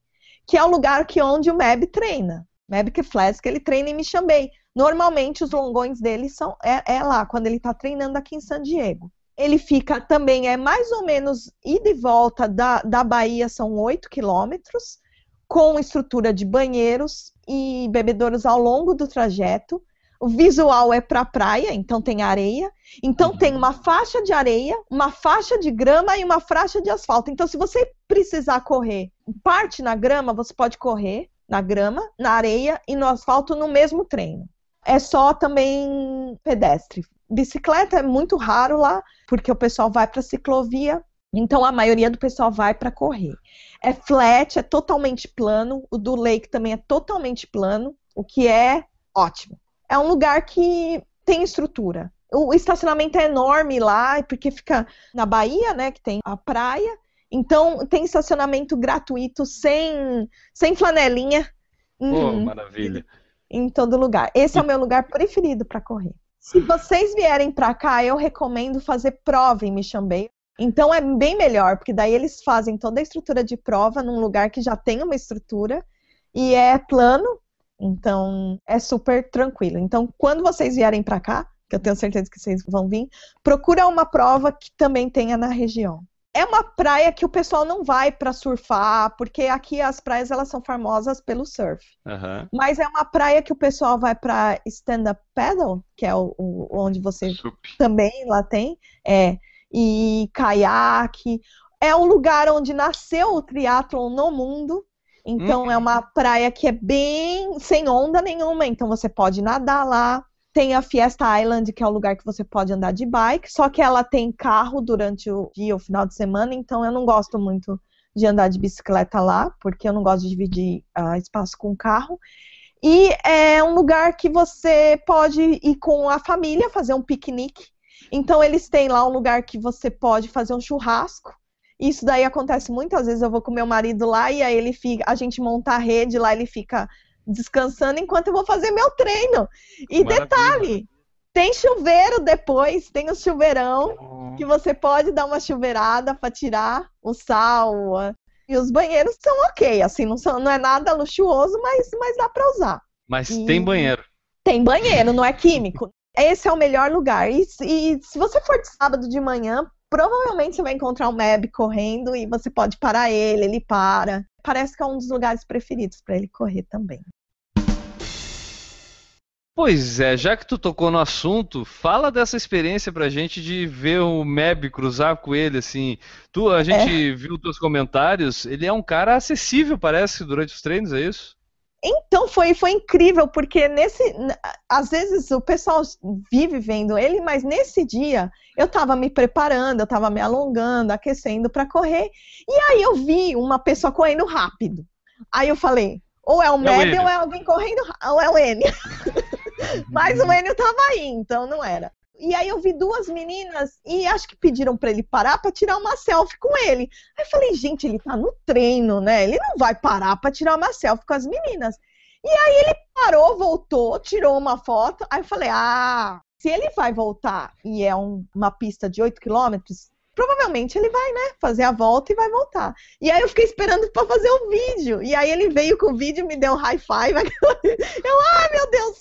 que é o lugar que onde o Meb treina. Meb que Flask, ele treina em Mission Bay. Normalmente os longões dele são é, é lá quando ele está treinando aqui em San Diego. Ele fica também é mais ou menos ida e volta da, da Bahia são 8 quilômetros, com estrutura de banheiros e bebedouros ao longo do trajeto. O visual é para praia, então tem areia. Então tem uma faixa de areia, uma faixa de grama e uma faixa de asfalto. Então, se você precisar correr parte na grama, você pode correr na grama, na areia e no asfalto no mesmo treino. É só também pedestre. Bicicleta é muito raro lá, porque o pessoal vai para ciclovia, então a maioria do pessoal vai para correr. É flat, é totalmente plano, o do Lake também é totalmente plano, o que é ótimo é um lugar que tem estrutura. O estacionamento é enorme lá, porque fica na Bahia, né, que tem a praia. Então, tem estacionamento gratuito, sem, sem flanelinha. Pô, uhum. maravilha. Em todo lugar. Esse é o meu lugar preferido para correr. Se vocês vierem para cá, eu recomendo fazer prova em Bay. Então é bem melhor, porque daí eles fazem toda a estrutura de prova num lugar que já tem uma estrutura e é plano, então, é super tranquilo. Então, quando vocês vierem para cá, que eu tenho certeza que vocês vão vir, procura uma prova que também tenha na região. É uma praia que o pessoal não vai para surfar, porque aqui as praias elas são famosas pelo surf. Uhum. Mas é uma praia que o pessoal vai para stand-up paddle, que é o, o onde você Sup. também lá tem, é e caiaque. É um lugar onde nasceu o triatlon no mundo. Então Hum. é uma praia que é bem sem onda nenhuma, então você pode nadar lá. Tem a Fiesta Island, que é o lugar que você pode andar de bike, só que ela tem carro durante o dia, o final de semana, então eu não gosto muito de andar de bicicleta lá, porque eu não gosto de dividir ah, espaço com carro. E é um lugar que você pode ir com a família fazer um piquenique. Então eles têm lá um lugar que você pode fazer um churrasco. Isso daí acontece muitas vezes. Eu vou com meu marido lá e aí ele fica, a gente monta a rede lá, ele fica descansando enquanto eu vou fazer meu treino. E Maravilha. detalhe, tem chuveiro depois, tem o chuveirão que você pode dar uma chuveirada para tirar o sal. E os banheiros são ok, assim, não, são, não é nada luxuoso, mas, mas dá para usar. Mas E- tem banheiro. Tem banheiro, não é químico. Esse é o melhor lugar. E, e se você for de sábado de manhã, provavelmente você vai encontrar um Meb correndo e você pode parar ele, ele para. Parece que é um dos lugares preferidos para ele correr também. Pois é, já que tu tocou no assunto, fala dessa experiência pra gente de ver o Meb cruzar com ele, assim. Tu, a gente viu teus comentários, ele é um cara acessível, parece, durante os treinos, é isso? Então foi, foi incrível, porque nesse. n- Às vezes o pessoal vive vendo ele, mas nesse dia eu tava me preparando, eu tava me alongando, aquecendo para correr. E aí eu vi uma pessoa correndo rápido. Aí eu falei, ou é o É Meb ou é alguém correndo, ou é o Enio. mas o Enio tava aí, então não era. E aí eu vi duas meninas e acho que pediram para ele parar para tirar uma selfie com ele. Aí eu falei, gente, ele tá no treino, né? Ele não vai parar para tirar uma selfie com as meninas. E aí ele parou, voltou, tirou uma foto. Aí eu falei, ah, se ele vai voltar e é um- uma pista de 8 quilômetros, provavelmente ele vai, né, fazer a volta e vai voltar. E aí eu fiquei esperando para fazer o vídeo. E aí ele veio com o vídeo, me deu um high five. Eu, ah, meu Deus!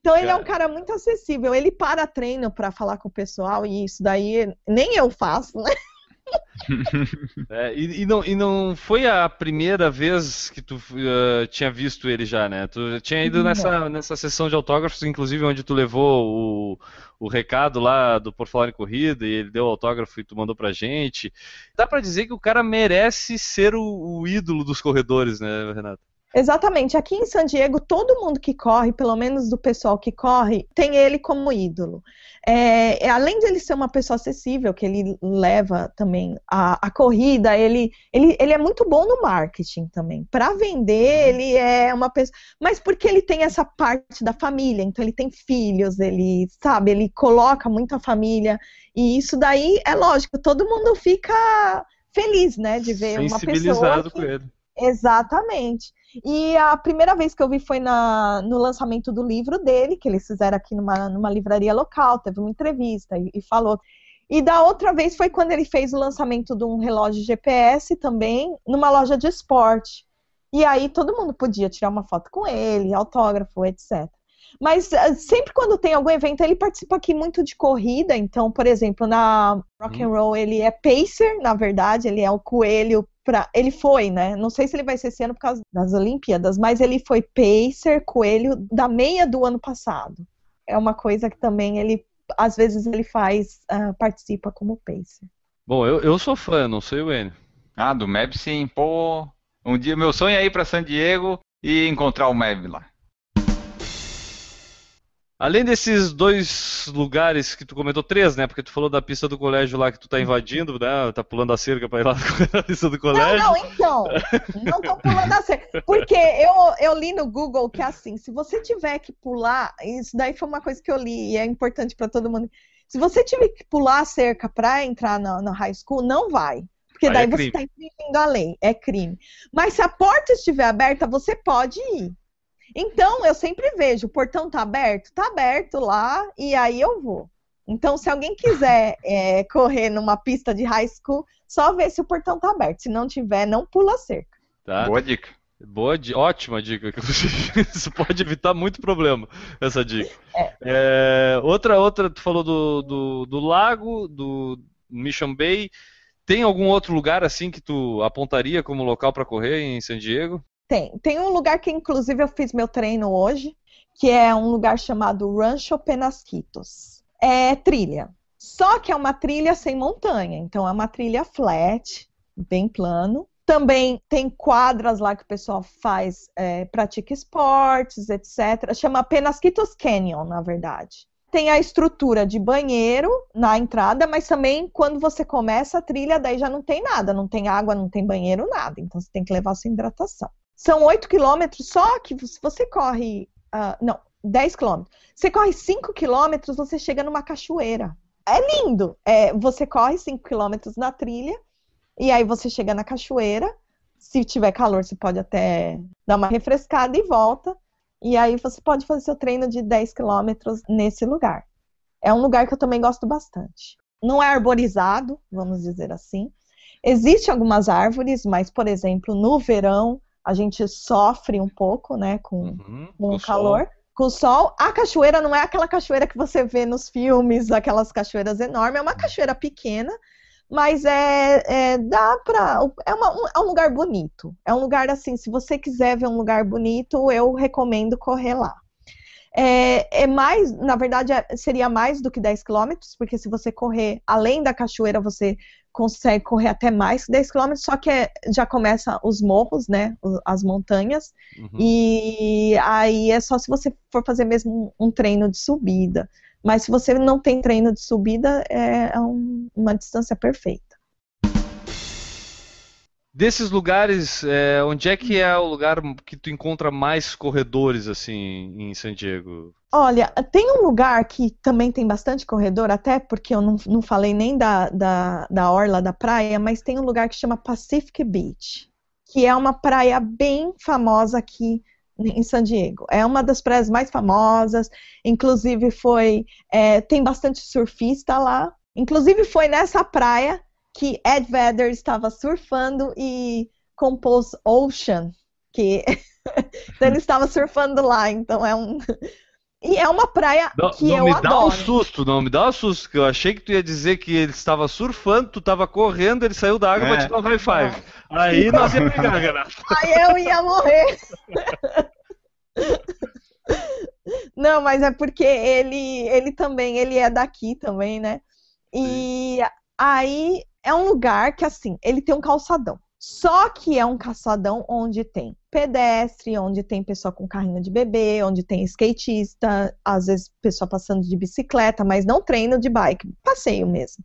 Então ele é um cara muito acessível. Ele para treino para falar com o pessoal e isso daí nem eu faço, né? É, e, e não, e não foi a primeira vez que tu eh, tinha visto ele já, né? Tu tinha ido nessa, nessa sessão de autógrafos, inclusive onde tu levou o, o recado lá do Por Falar em Corrida e ele deu o autógrafo e tu mandou pra gente. Dá pra dizer que o cara merece ser o, o ídolo dos corredores, né, Renato? Exatamente. Aqui em San Diego, todo mundo que corre, pelo menos do pessoal que corre, tem ele como ídolo. É, é, além de ele ser uma pessoa acessível, que ele leva também a, a corrida, ele, ele, ele é muito bom no marketing também. Para vender, uhum. ele é uma pessoa. Mas porque ele tem essa parte da família, então ele tem filhos, ele, sabe, ele coloca muito a família. E isso daí é lógico, todo mundo fica feliz, né, de ver uma pessoa. Que... com ele. Exatamente. E a primeira vez que eu vi foi na, no lançamento do livro dele, que eles fizeram aqui numa, numa livraria local, teve uma entrevista e, e falou. E da outra vez foi quando ele fez o lançamento de um relógio GPS também, numa loja de esporte. E aí todo mundo podia tirar uma foto com ele, autógrafo, etc. Mas eh, sempre quando tem algum evento, ele participa aqui muito de corrida. Então, por exemplo, na Rock and uhum. Roll ele é pacer, na verdade, ele é o coelho para ele foi, né? Não sei se ele vai ser esse ano por causa das Olimpíadas, mas ele foi pacer, coelho da meia do ano passado. É uma coisa que também ele às vezes ele faz, uh, participa como pacer. Bom, eu, eu sou fã, não sei o N. Ah, do Meb sim, pô. Um dia meu sonho é ir para San Diego e encontrar o Meb lá. Além desses dois lugares que tu comentou, três, né? Porque tu falou da pista do colégio lá que tu tá invadindo, né? Tá pulando a cerca pra ir lá na pista do colégio. Não, não, então. Não tô pulando a cerca. Porque eu, eu li no Google que assim, se você tiver que pular, isso daí foi uma coisa que eu li e é importante para todo mundo. Se você tiver que pular a cerca pra entrar na, na high school, não vai. Porque daí é você está infringindo a lei, é crime. Mas se a porta estiver aberta, você pode ir. Então, eu sempre vejo, o portão tá aberto? Tá aberto lá, e aí eu vou. Então, se alguém quiser é, correr numa pista de high school, só ver se o portão tá aberto. Se não tiver, não pula a cerca. Tá. Boa dica. Boa, ótima dica. Isso pode evitar muito problema, essa dica. É. É, outra, outra, tu falou do, do, do, lago, do Mission Bay. Tem algum outro lugar assim que tu apontaria como local para correr em San Diego? Tem. Tem um lugar que, inclusive, eu fiz meu treino hoje, que é um lugar chamado Rancho Penasquitos. É trilha. Só que é uma trilha sem montanha. Então, é uma trilha flat, bem plano. Também tem quadras lá que o pessoal faz, é, pratica esportes, etc. Chama Penasquitos Canyon, na verdade. Tem a estrutura de banheiro na entrada, mas também quando você começa a trilha, daí já não tem nada, não tem água, não tem banheiro, nada. Então você tem que levar sua hidratação. São 8 quilômetros, só que se você corre. Uh, não, 10 quilômetros. Você corre 5 quilômetros, você chega numa cachoeira. É lindo. É, você corre 5 quilômetros na trilha, e aí você chega na cachoeira. Se tiver calor, você pode até dar uma refrescada e volta. E aí você pode fazer seu treino de 10 quilômetros nesse lugar. É um lugar que eu também gosto bastante. Não é arborizado, vamos dizer assim. Existem algumas árvores, mas, por exemplo, no verão a gente sofre um pouco, né, com, uhum, com o calor. Sol. Com o sol, a cachoeira não é aquela cachoeira que você vê nos filmes, aquelas cachoeiras enormes, é uma cachoeira pequena, mas é, é dá pra. É, um, é um lugar bonito. É um lugar assim, se você quiser ver um lugar bonito, eu recomendo correr lá. É, é, mais, na verdade, é, seria mais do que 10 quilômetros, porque se você correr além da cachoeira, você consegue correr até mais que 10 km, só que é, já começa os morros, né, as montanhas, uhum. e aí é só se você for fazer mesmo um treino de subida. Mas se você não tem treino de subida, é, é um, uma distância perfeita. Desses lugares, é, onde é que é o lugar que tu encontra mais corredores assim em San Diego? Olha, tem um lugar que também tem bastante corredor, até porque eu não, não falei nem da, da, da orla da praia, mas tem um lugar que chama Pacific Beach, que é uma praia bem famosa aqui em San Diego. É uma das praias mais famosas, inclusive foi é, tem bastante surfista lá. Inclusive foi nessa praia que Ed Vedder estava surfando e compôs Ocean, que então ele estava surfando lá, então é um e é uma praia não, que não eu me adoro. dá um susto, não me dá um susto, que eu achei que tu ia dizer que ele estava surfando, tu estava correndo, ele saiu da água é. para te dar um high five. Aí nós ia pegar, Renato. Aí eu ia morrer. Não, mas é porque ele, ele também, ele é daqui também, né? E Sim. aí é um lugar que, assim, ele tem um calçadão. Só que é um calçadão onde tem pedestre, onde tem pessoa com carrinho de bebê, onde tem skatista, às vezes pessoa passando de bicicleta, mas não treino de bike, passeio mesmo.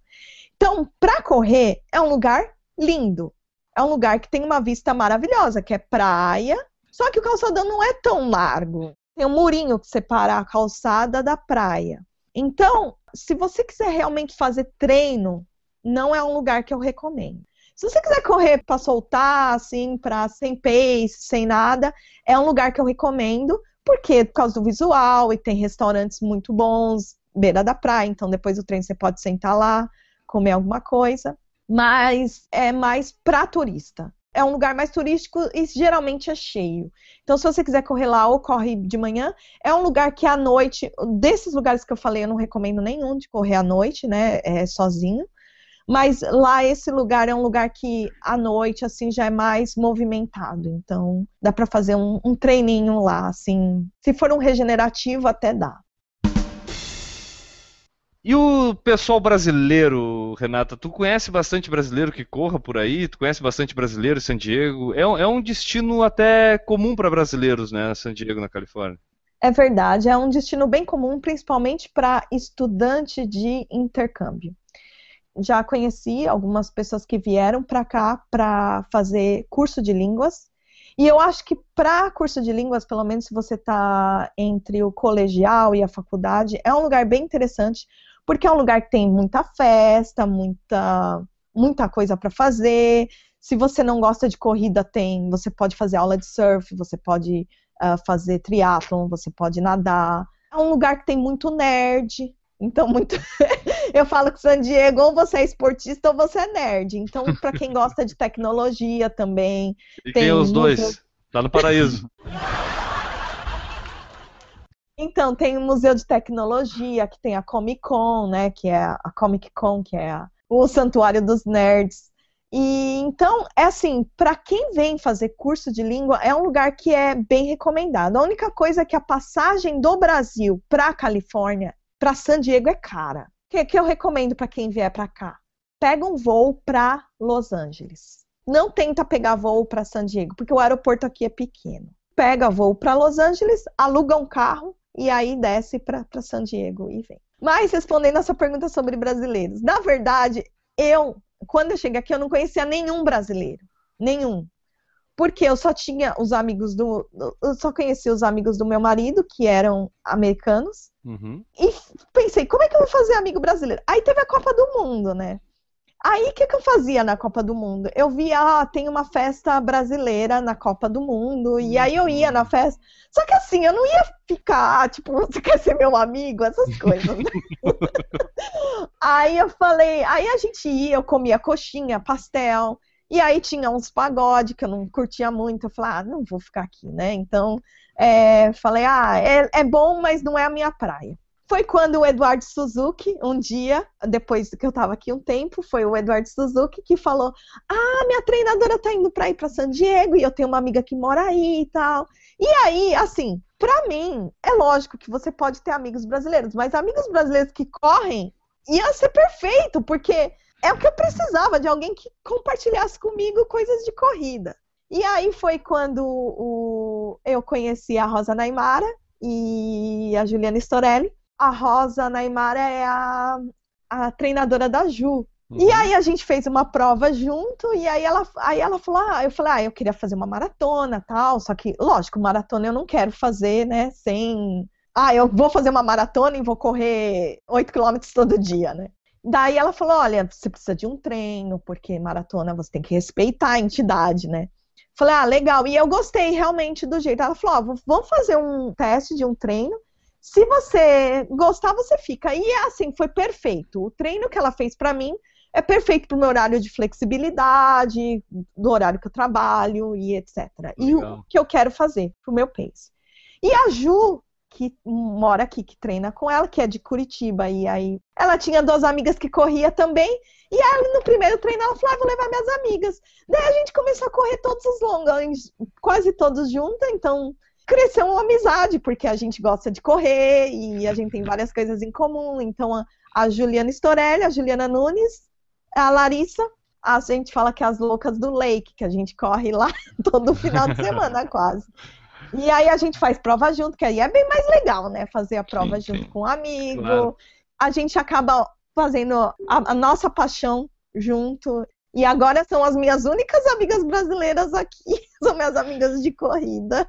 Então, para correr é um lugar lindo. É um lugar que tem uma vista maravilhosa, que é praia, só que o calçadão não é tão largo. Tem um murinho que separa a calçada da praia. Então, se você quiser realmente fazer treino, não é um lugar que eu recomendo. Se você quiser correr para soltar, assim, para sem pace, sem nada, é um lugar que eu recomendo, porque por causa do visual e tem restaurantes muito bons, beira da praia, então depois do treino você pode sentar lá, comer alguma coisa, mas é mais para turista. É um lugar mais turístico e geralmente é cheio. Então, se você quiser correr lá ou corre de manhã, é um lugar que à noite, desses lugares que eu falei, eu não recomendo nenhum de correr à noite, né? É sozinho. Mas lá esse lugar é um lugar que à noite assim já é mais movimentado. Então dá para fazer um, um treininho lá, assim. Se for um regenerativo até dá. E o pessoal brasileiro, Renata, tu conhece bastante brasileiro que corra por aí? Tu conhece bastante brasileiro em San Diego? É, um, é um destino até comum para brasileiros, né, San Diego, na Califórnia. É verdade, é um destino bem comum, principalmente para estudante de intercâmbio já conheci algumas pessoas que vieram para cá para fazer curso de línguas. E eu acho que para curso de línguas, pelo menos se você está entre o colegial e a faculdade, é um lugar bem interessante, porque é um lugar que tem muita festa, muita, muita coisa para fazer. Se você não gosta de corrida, tem, você pode fazer aula de surf, você pode uh, fazer triatlon, você pode nadar. É um lugar que tem muito nerd, então, muito. eu falo que San Diego, ou você é esportista ou você é nerd. Então, para quem gosta de tecnologia também. E tem os dois? Museu... Tá no paraíso. Então, tem o Museu de Tecnologia, que tem a Comic Con, né? Que é a Comic Con, que é a... o Santuário dos Nerds. E então, é assim, para quem vem fazer curso de língua, é um lugar que é bem recomendado. A única coisa é que a passagem do Brasil para a Califórnia para San Diego é cara. O que, que eu recomendo para quem vier para cá? Pega um voo para Los Angeles. Não tenta pegar voo para San Diego, porque o aeroporto aqui é pequeno. Pega voo para Los Angeles, aluga um carro e aí desce para San Diego e vem. Mas respondendo essa pergunta sobre brasileiros, na verdade, eu, quando eu cheguei aqui, eu não conhecia nenhum brasileiro. Nenhum porque eu só tinha os amigos do. Eu só conhecia os amigos do meu marido, que eram americanos. Uhum. E pensei, como é que eu vou fazer amigo brasileiro? Aí teve a Copa do Mundo, né? Aí o que, que eu fazia na Copa do Mundo? Eu via, ah, tem uma festa brasileira na Copa do Mundo, e aí eu ia na uhum. festa. Só que assim, eu não ia ficar, ah, tipo, você quer ser meu amigo? Essas coisas. Né? aí eu falei, aí a gente ia, eu comia coxinha, pastel. E aí tinha uns pagode que eu não curtia muito. Eu falei, ah, não vou ficar aqui, né? Então, é, falei, ah, é, é bom, mas não é a minha praia. Foi quando o Eduardo Suzuki, um dia, depois que eu estava aqui um tempo, foi o Eduardo Suzuki que falou: Ah, minha treinadora tá indo para ir para San Diego e eu tenho uma amiga que mora aí e tal. E aí, assim, para mim, é lógico que você pode ter amigos brasileiros, mas amigos brasileiros que correm ia ser perfeito, porque é o que eu precisava de alguém que compartilhasse comigo coisas de corrida. E aí foi quando o, eu conheci a Rosa Naimara e a Juliana Storelli. A Rosa Naimara é a, a treinadora da Ju. Uhum. E aí a gente fez uma prova junto, e aí ela, aí ela falou, ah, eu falei, ah, eu queria fazer uma maratona tal, só que, lógico, maratona eu não quero fazer, né, sem... Ah, eu vou fazer uma maratona e vou correr 8 quilômetros todo dia, né? Daí ela falou: olha, você precisa de um treino, porque maratona você tem que respeitar a entidade, né? Falei, ah, legal. E eu gostei realmente do jeito. Ela falou: ó, vamos fazer um teste de um treino. Se você gostar, você fica. E assim, foi perfeito. O treino que ela fez para mim é perfeito para o meu horário de flexibilidade, do horário que eu trabalho e etc. Legal. E o que eu quero fazer pro meu pace. E a Ju que mora aqui, que treina com ela, que é de Curitiba. E aí ela tinha duas amigas que corria também. E aí no primeiro treino ela falou: ah, vou levar minhas amigas. Daí a gente começou a correr todos os longos, quase todos juntos. Então cresceu uma amizade, porque a gente gosta de correr e a gente tem várias coisas em comum. Então a, a Juliana Storelli, a Juliana Nunes, a Larissa, a gente fala que é as loucas do Lake, que a gente corre lá todo final de semana quase. E aí a gente faz prova junto, que aí é bem mais legal, né? Fazer a prova Sim, junto sim. com um amigo. Claro. A gente acaba fazendo a, a nossa paixão junto. E agora são as minhas únicas amigas brasileiras aqui. São minhas amigas de corrida.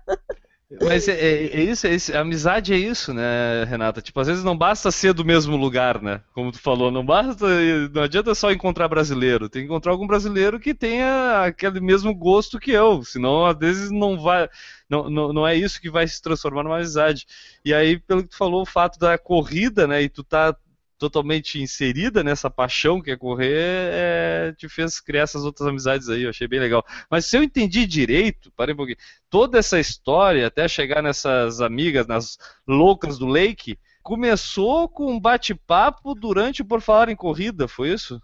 Mas é, é- é isso, é isso, amizade é isso, né, Renata? Tipo, às vezes não basta ser do mesmo lugar, né? Como tu falou, não basta, não adianta só encontrar brasileiro, tem que encontrar algum brasileiro que tenha aquele mesmo gosto que eu, senão às vezes não vai, não, não, não é isso que vai se transformar numa amizade. E aí, pelo que tu falou, o fato da corrida, né, e tu tá totalmente inserida nessa paixão que é correr, é, te fez criar essas outras amizades aí, eu achei bem legal. Mas se eu entendi direito, parei um pouquinho, toda essa história, até chegar nessas amigas, nas loucas do Lake, começou com um bate-papo durante o Por Falar em Corrida, foi isso?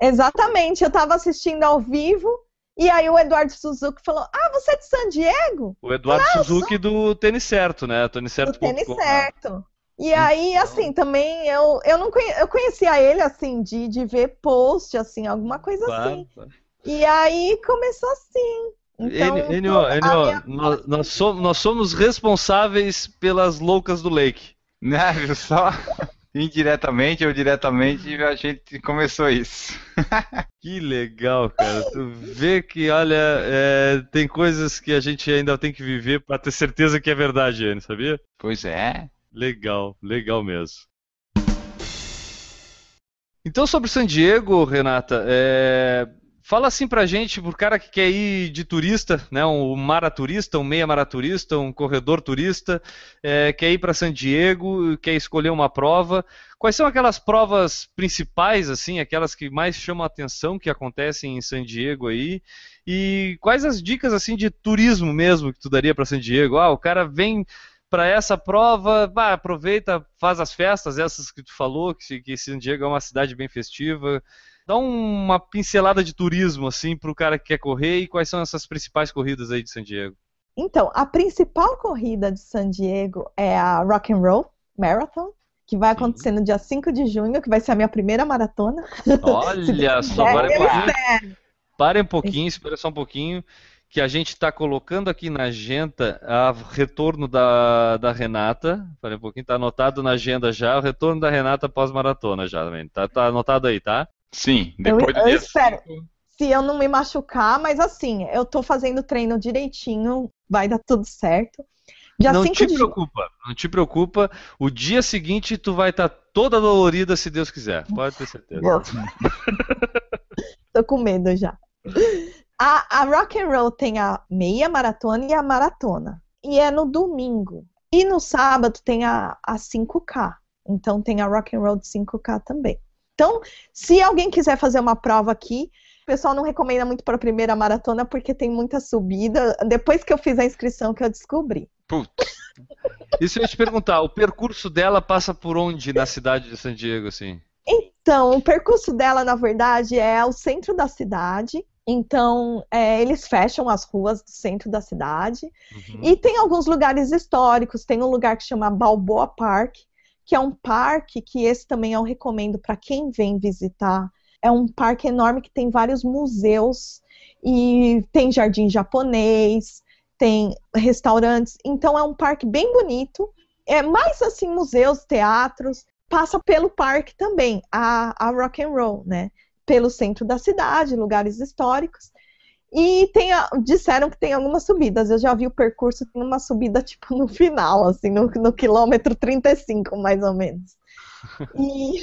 Exatamente, eu tava assistindo ao vivo. E aí o Eduardo Suzuki falou: Ah, você é de San Diego? O Eduardo Nossa! Suzuki do Tênis Certo, né? Tênis Do Certo. tênis certo. E aí, assim, também eu, eu não conhe, eu conhecia ele, assim, de, de ver post, assim, alguma coisa assim. E aí começou assim. Então, Enio, minha- nós, nós somos, nós somos responsáveis pelas loucas do Lake. Né, viu só? Indiretamente ou diretamente a gente começou isso. Que legal, cara. Tu vê que, olha, é, tem coisas que a gente ainda tem que viver pra ter certeza que é verdade, Enio, sabia? Pois é. Legal, legal mesmo. Então, sobre San Diego, Renata, é, fala assim pra gente, pro cara que quer ir de turista, né, um maraturista, um meia maraturista, um corredor turista, é, quer ir para San Diego, quer escolher uma prova. Quais são aquelas provas principais, assim, aquelas que mais chamam a atenção que acontecem em San Diego aí? E quais as dicas assim de turismo mesmo que tu daria para San Diego? Ah, o cara vem para essa prova, bah, aproveita, faz as festas, essas que tu falou, que, que San Diego é uma cidade bem festiva. Dá uma pincelada de turismo, assim, para o cara que quer correr e quais são essas principais corridas aí de San Diego. Então, a principal corrida de San Diego é a Rock and Roll Marathon, que vai Sim. acontecer no dia 5 de junho, que vai ser a minha primeira maratona. Olha só, É, agora espero. parem um pouquinho, espera só um pouquinho, que a gente está colocando aqui na agenda o retorno da, da Renata. Parem um pouquinho, está anotado na agenda já, o retorno da Renata pós-maratona já, também. Tá, tá anotado aí, tá? Sim, Eu, depois eu dia espero. Se eu não me machucar, mas assim, eu tô fazendo treino direitinho, vai dar tudo certo. Dia não 5 te de preocupa, não te preocupa. O dia seguinte tu vai estar toda dolorida se Deus quiser. Pode ter certeza. Tô com medo já. A, a Rock and Roll tem a meia maratona e a maratona. E é no domingo. E no sábado tem a, a 5K. Então tem a Rock and Roll de 5K também. Então, se alguém quiser fazer uma prova aqui, o pessoal não recomenda muito para a primeira maratona porque tem muita subida. Depois que eu fiz a inscrição que eu descobri. Putz, Isso eu ia te perguntar, o percurso dela passa por onde na cidade de San Diego, assim? Então, o percurso dela, na verdade, é o centro da cidade. Então, é, eles fecham as ruas do centro da cidade. Uhum. E tem alguns lugares históricos. Tem um lugar que chama Balboa Park, que é um parque que esse também eu recomendo para quem vem visitar. É um parque enorme que tem vários museus e tem jardim japonês, tem restaurantes. Então é um parque bem bonito. É mais assim museus, teatros. Passa pelo parque também, a, a rock and roll, né? Pelo centro da cidade, lugares históricos. E tem disseram que tem algumas subidas. Eu já vi o percurso, tem uma subida tipo no final, assim, no, no quilômetro 35, mais ou menos. E,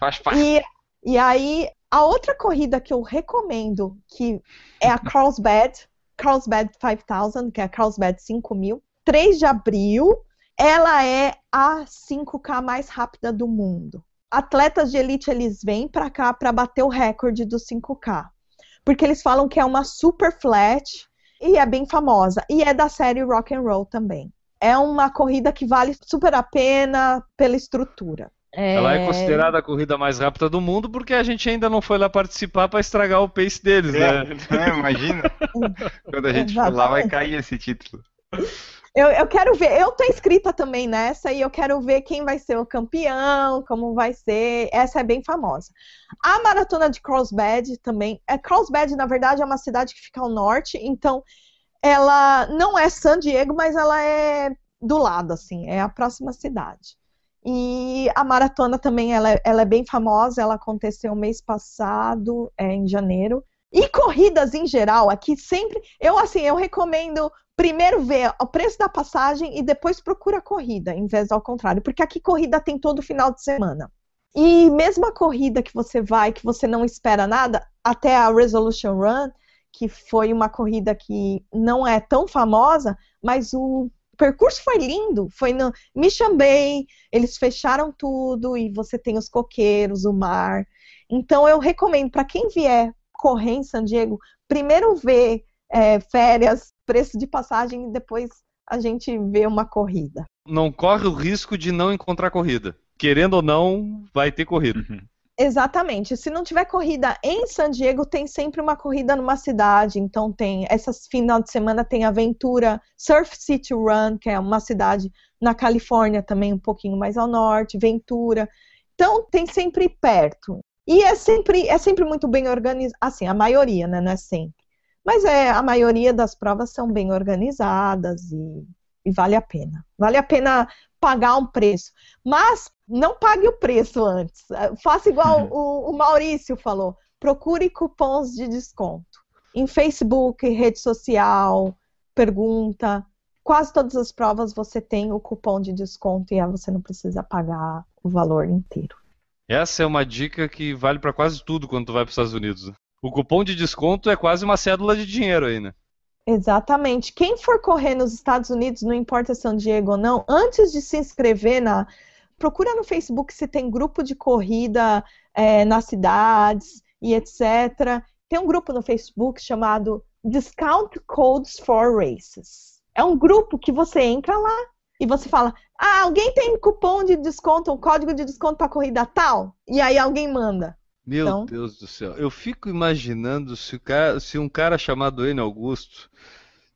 faz parte. e, e aí, a outra corrida que eu recomendo, que é a Carlsbad, Carlsbad 5000, que é a Carlsbad 5000, 3 de abril, ela é a 5K mais rápida do mundo. Atletas de elite, eles vêm para cá para bater o recorde do 5K. Porque eles falam que é uma super flat e é bem famosa. E é da série Rock and Roll também. É uma corrida que vale super a pena pela estrutura. Ela é considerada a corrida mais rápida do mundo porque a gente ainda não foi lá participar para estragar o pace deles, né? É, imagina. Quando a gente for lá, vai cair esse título. Eu, eu quero ver, eu tô inscrita também nessa e eu quero ver quem vai ser o campeão, como vai ser. Essa é bem famosa. A maratona de Carlsbad também. É, Carlsbad, na verdade, é uma cidade que fica ao norte, então ela não é San Diego, mas ela é do lado, assim, é a próxima cidade. E a maratona também ela, é, ela é bem famosa, ela aconteceu mês passado, é, em janeiro. E corridas em geral, aqui sempre. Eu, assim, eu recomendo primeiro ver o preço da passagem e depois procura a corrida, em vez ao contrário, porque aqui corrida tem todo final de semana. E mesmo a corrida que você vai, que você não espera nada, até a Resolution Run, que foi uma corrida que não é tão famosa, mas o percurso foi lindo. Foi no Mission Bay, eles fecharam tudo e você tem os coqueiros, o mar. Então eu recomendo para quem vier correr em San Diego, primeiro ver é, férias, preço de passagem e depois a gente vê uma corrida. Não corre o risco de não encontrar corrida. Querendo ou não, vai ter corrida. Uhum. Exatamente. Se não tiver corrida em San Diego, tem sempre uma corrida numa cidade. Então tem essas final de semana tem a Aventura Surf City Run, que é uma cidade na Califórnia também um pouquinho mais ao norte, Ventura. Então tem sempre perto. E é sempre, é sempre muito bem organizado, assim, a maioria, né, não é sempre. Mas é, a maioria das provas são bem organizadas e, e vale a pena. Vale a pena pagar um preço. Mas não pague o preço antes. Faça igual uhum. o, o Maurício falou. Procure cupons de desconto. Em Facebook, rede social, pergunta. Quase todas as provas você tem o cupom de desconto e aí você não precisa pagar o valor inteiro. Essa é uma dica que vale para quase tudo quando tu vai para os Estados Unidos. O cupom de desconto é quase uma cédula de dinheiro aí, né? Exatamente. Quem for correr nos Estados Unidos, não importa São Diego ou não, antes de se inscrever na. Procura no Facebook se tem grupo de corrida é, nas cidades e etc. Tem um grupo no Facebook chamado Discount Codes for Races. É um grupo que você entra lá e você fala: Ah, alguém tem cupom de desconto, um código de desconto para corrida tal? E aí alguém manda. Meu então... Deus do céu. Eu fico imaginando se, cara, se um cara chamado N. Augusto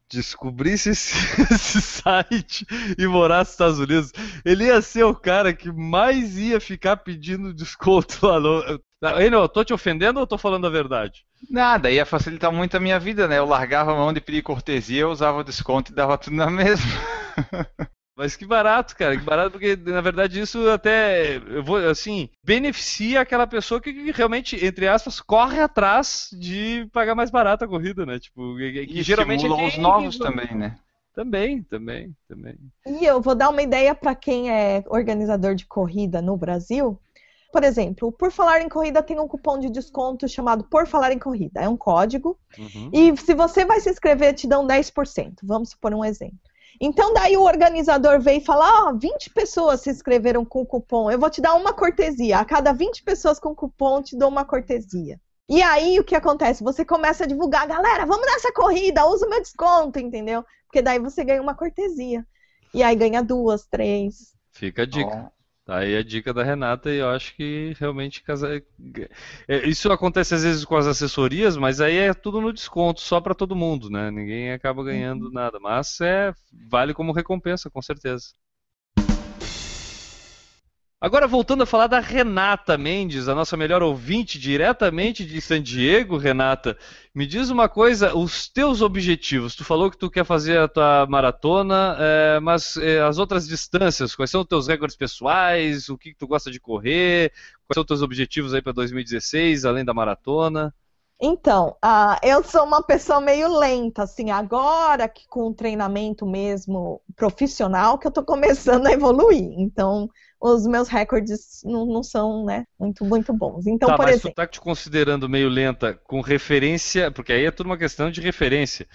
descobrisse esse, esse, site e morasse nos Estados Unidos, ele ia ser o cara que mais ia ficar pedindo desconto lá no. Enio, eu tô te ofendendo ou tô falando a verdade? Nada, ia facilitar muito a minha vida, né? Eu largava a mão de pedir cortesia, eu usava desconto e dava tudo na mesma. Mas que barato, cara, que barato, porque na verdade isso até, eu vou, assim, beneficia aquela pessoa que, realmente, entre aspas, corre atrás de pagar mais barato a corrida, né? Tipo, que, que geralmente é os novos também, né? Também, também, também. E eu vou dar uma ideia para quem é organizador de corrida no Brasil. Por exemplo, Por Falar em Corrida tem um cupom de desconto chamado Por Falar em Corrida. É um código. Uhum. E se você vai se inscrever, te dão 10%. Vamos supor um exemplo. Então, daí o organizador veio e fala: Ó, oh, 20 pessoas se inscreveram com cupom, eu vou te dar uma cortesia. A cada 20 pessoas com cupom, te dou uma cortesia. E aí o que acontece? Você começa a divulgar, galera, vamos nessa corrida, usa o meu desconto, entendeu? Porque daí você ganha uma cortesia. E aí ganha duas, três. Fica a dica. Tá aí a dica da Renata e eu acho que realmente casa... É, isso acontece às vezes com as assessorias, mas aí é tudo no desconto, só para todo mundo, né? Ninguém acaba ganhando uhum. nada, mas é vale como recompensa, com certeza. Agora voltando a falar da Renata Mendes, a nossa melhor ouvinte diretamente de San Diego, Renata. Me diz uma coisa, os teus objetivos. Tu falou que tu quer fazer a tua maratona, é, mas é, as outras distâncias, quais são os teus recordes pessoais? O que, que tu gosta de correr? Quais são os teus objetivos aí para 2016, além da maratona? Então, uh, eu sou uma pessoa meio lenta, assim, agora que com o treinamento mesmo profissional que eu estou começando a evoluir. Então, os meus recordes não, não, são, né, muito, muito bons. Então, tá, por mas exemplo... tu tá te considerando meio lenta com referência, porque aí é tudo uma questão de referência.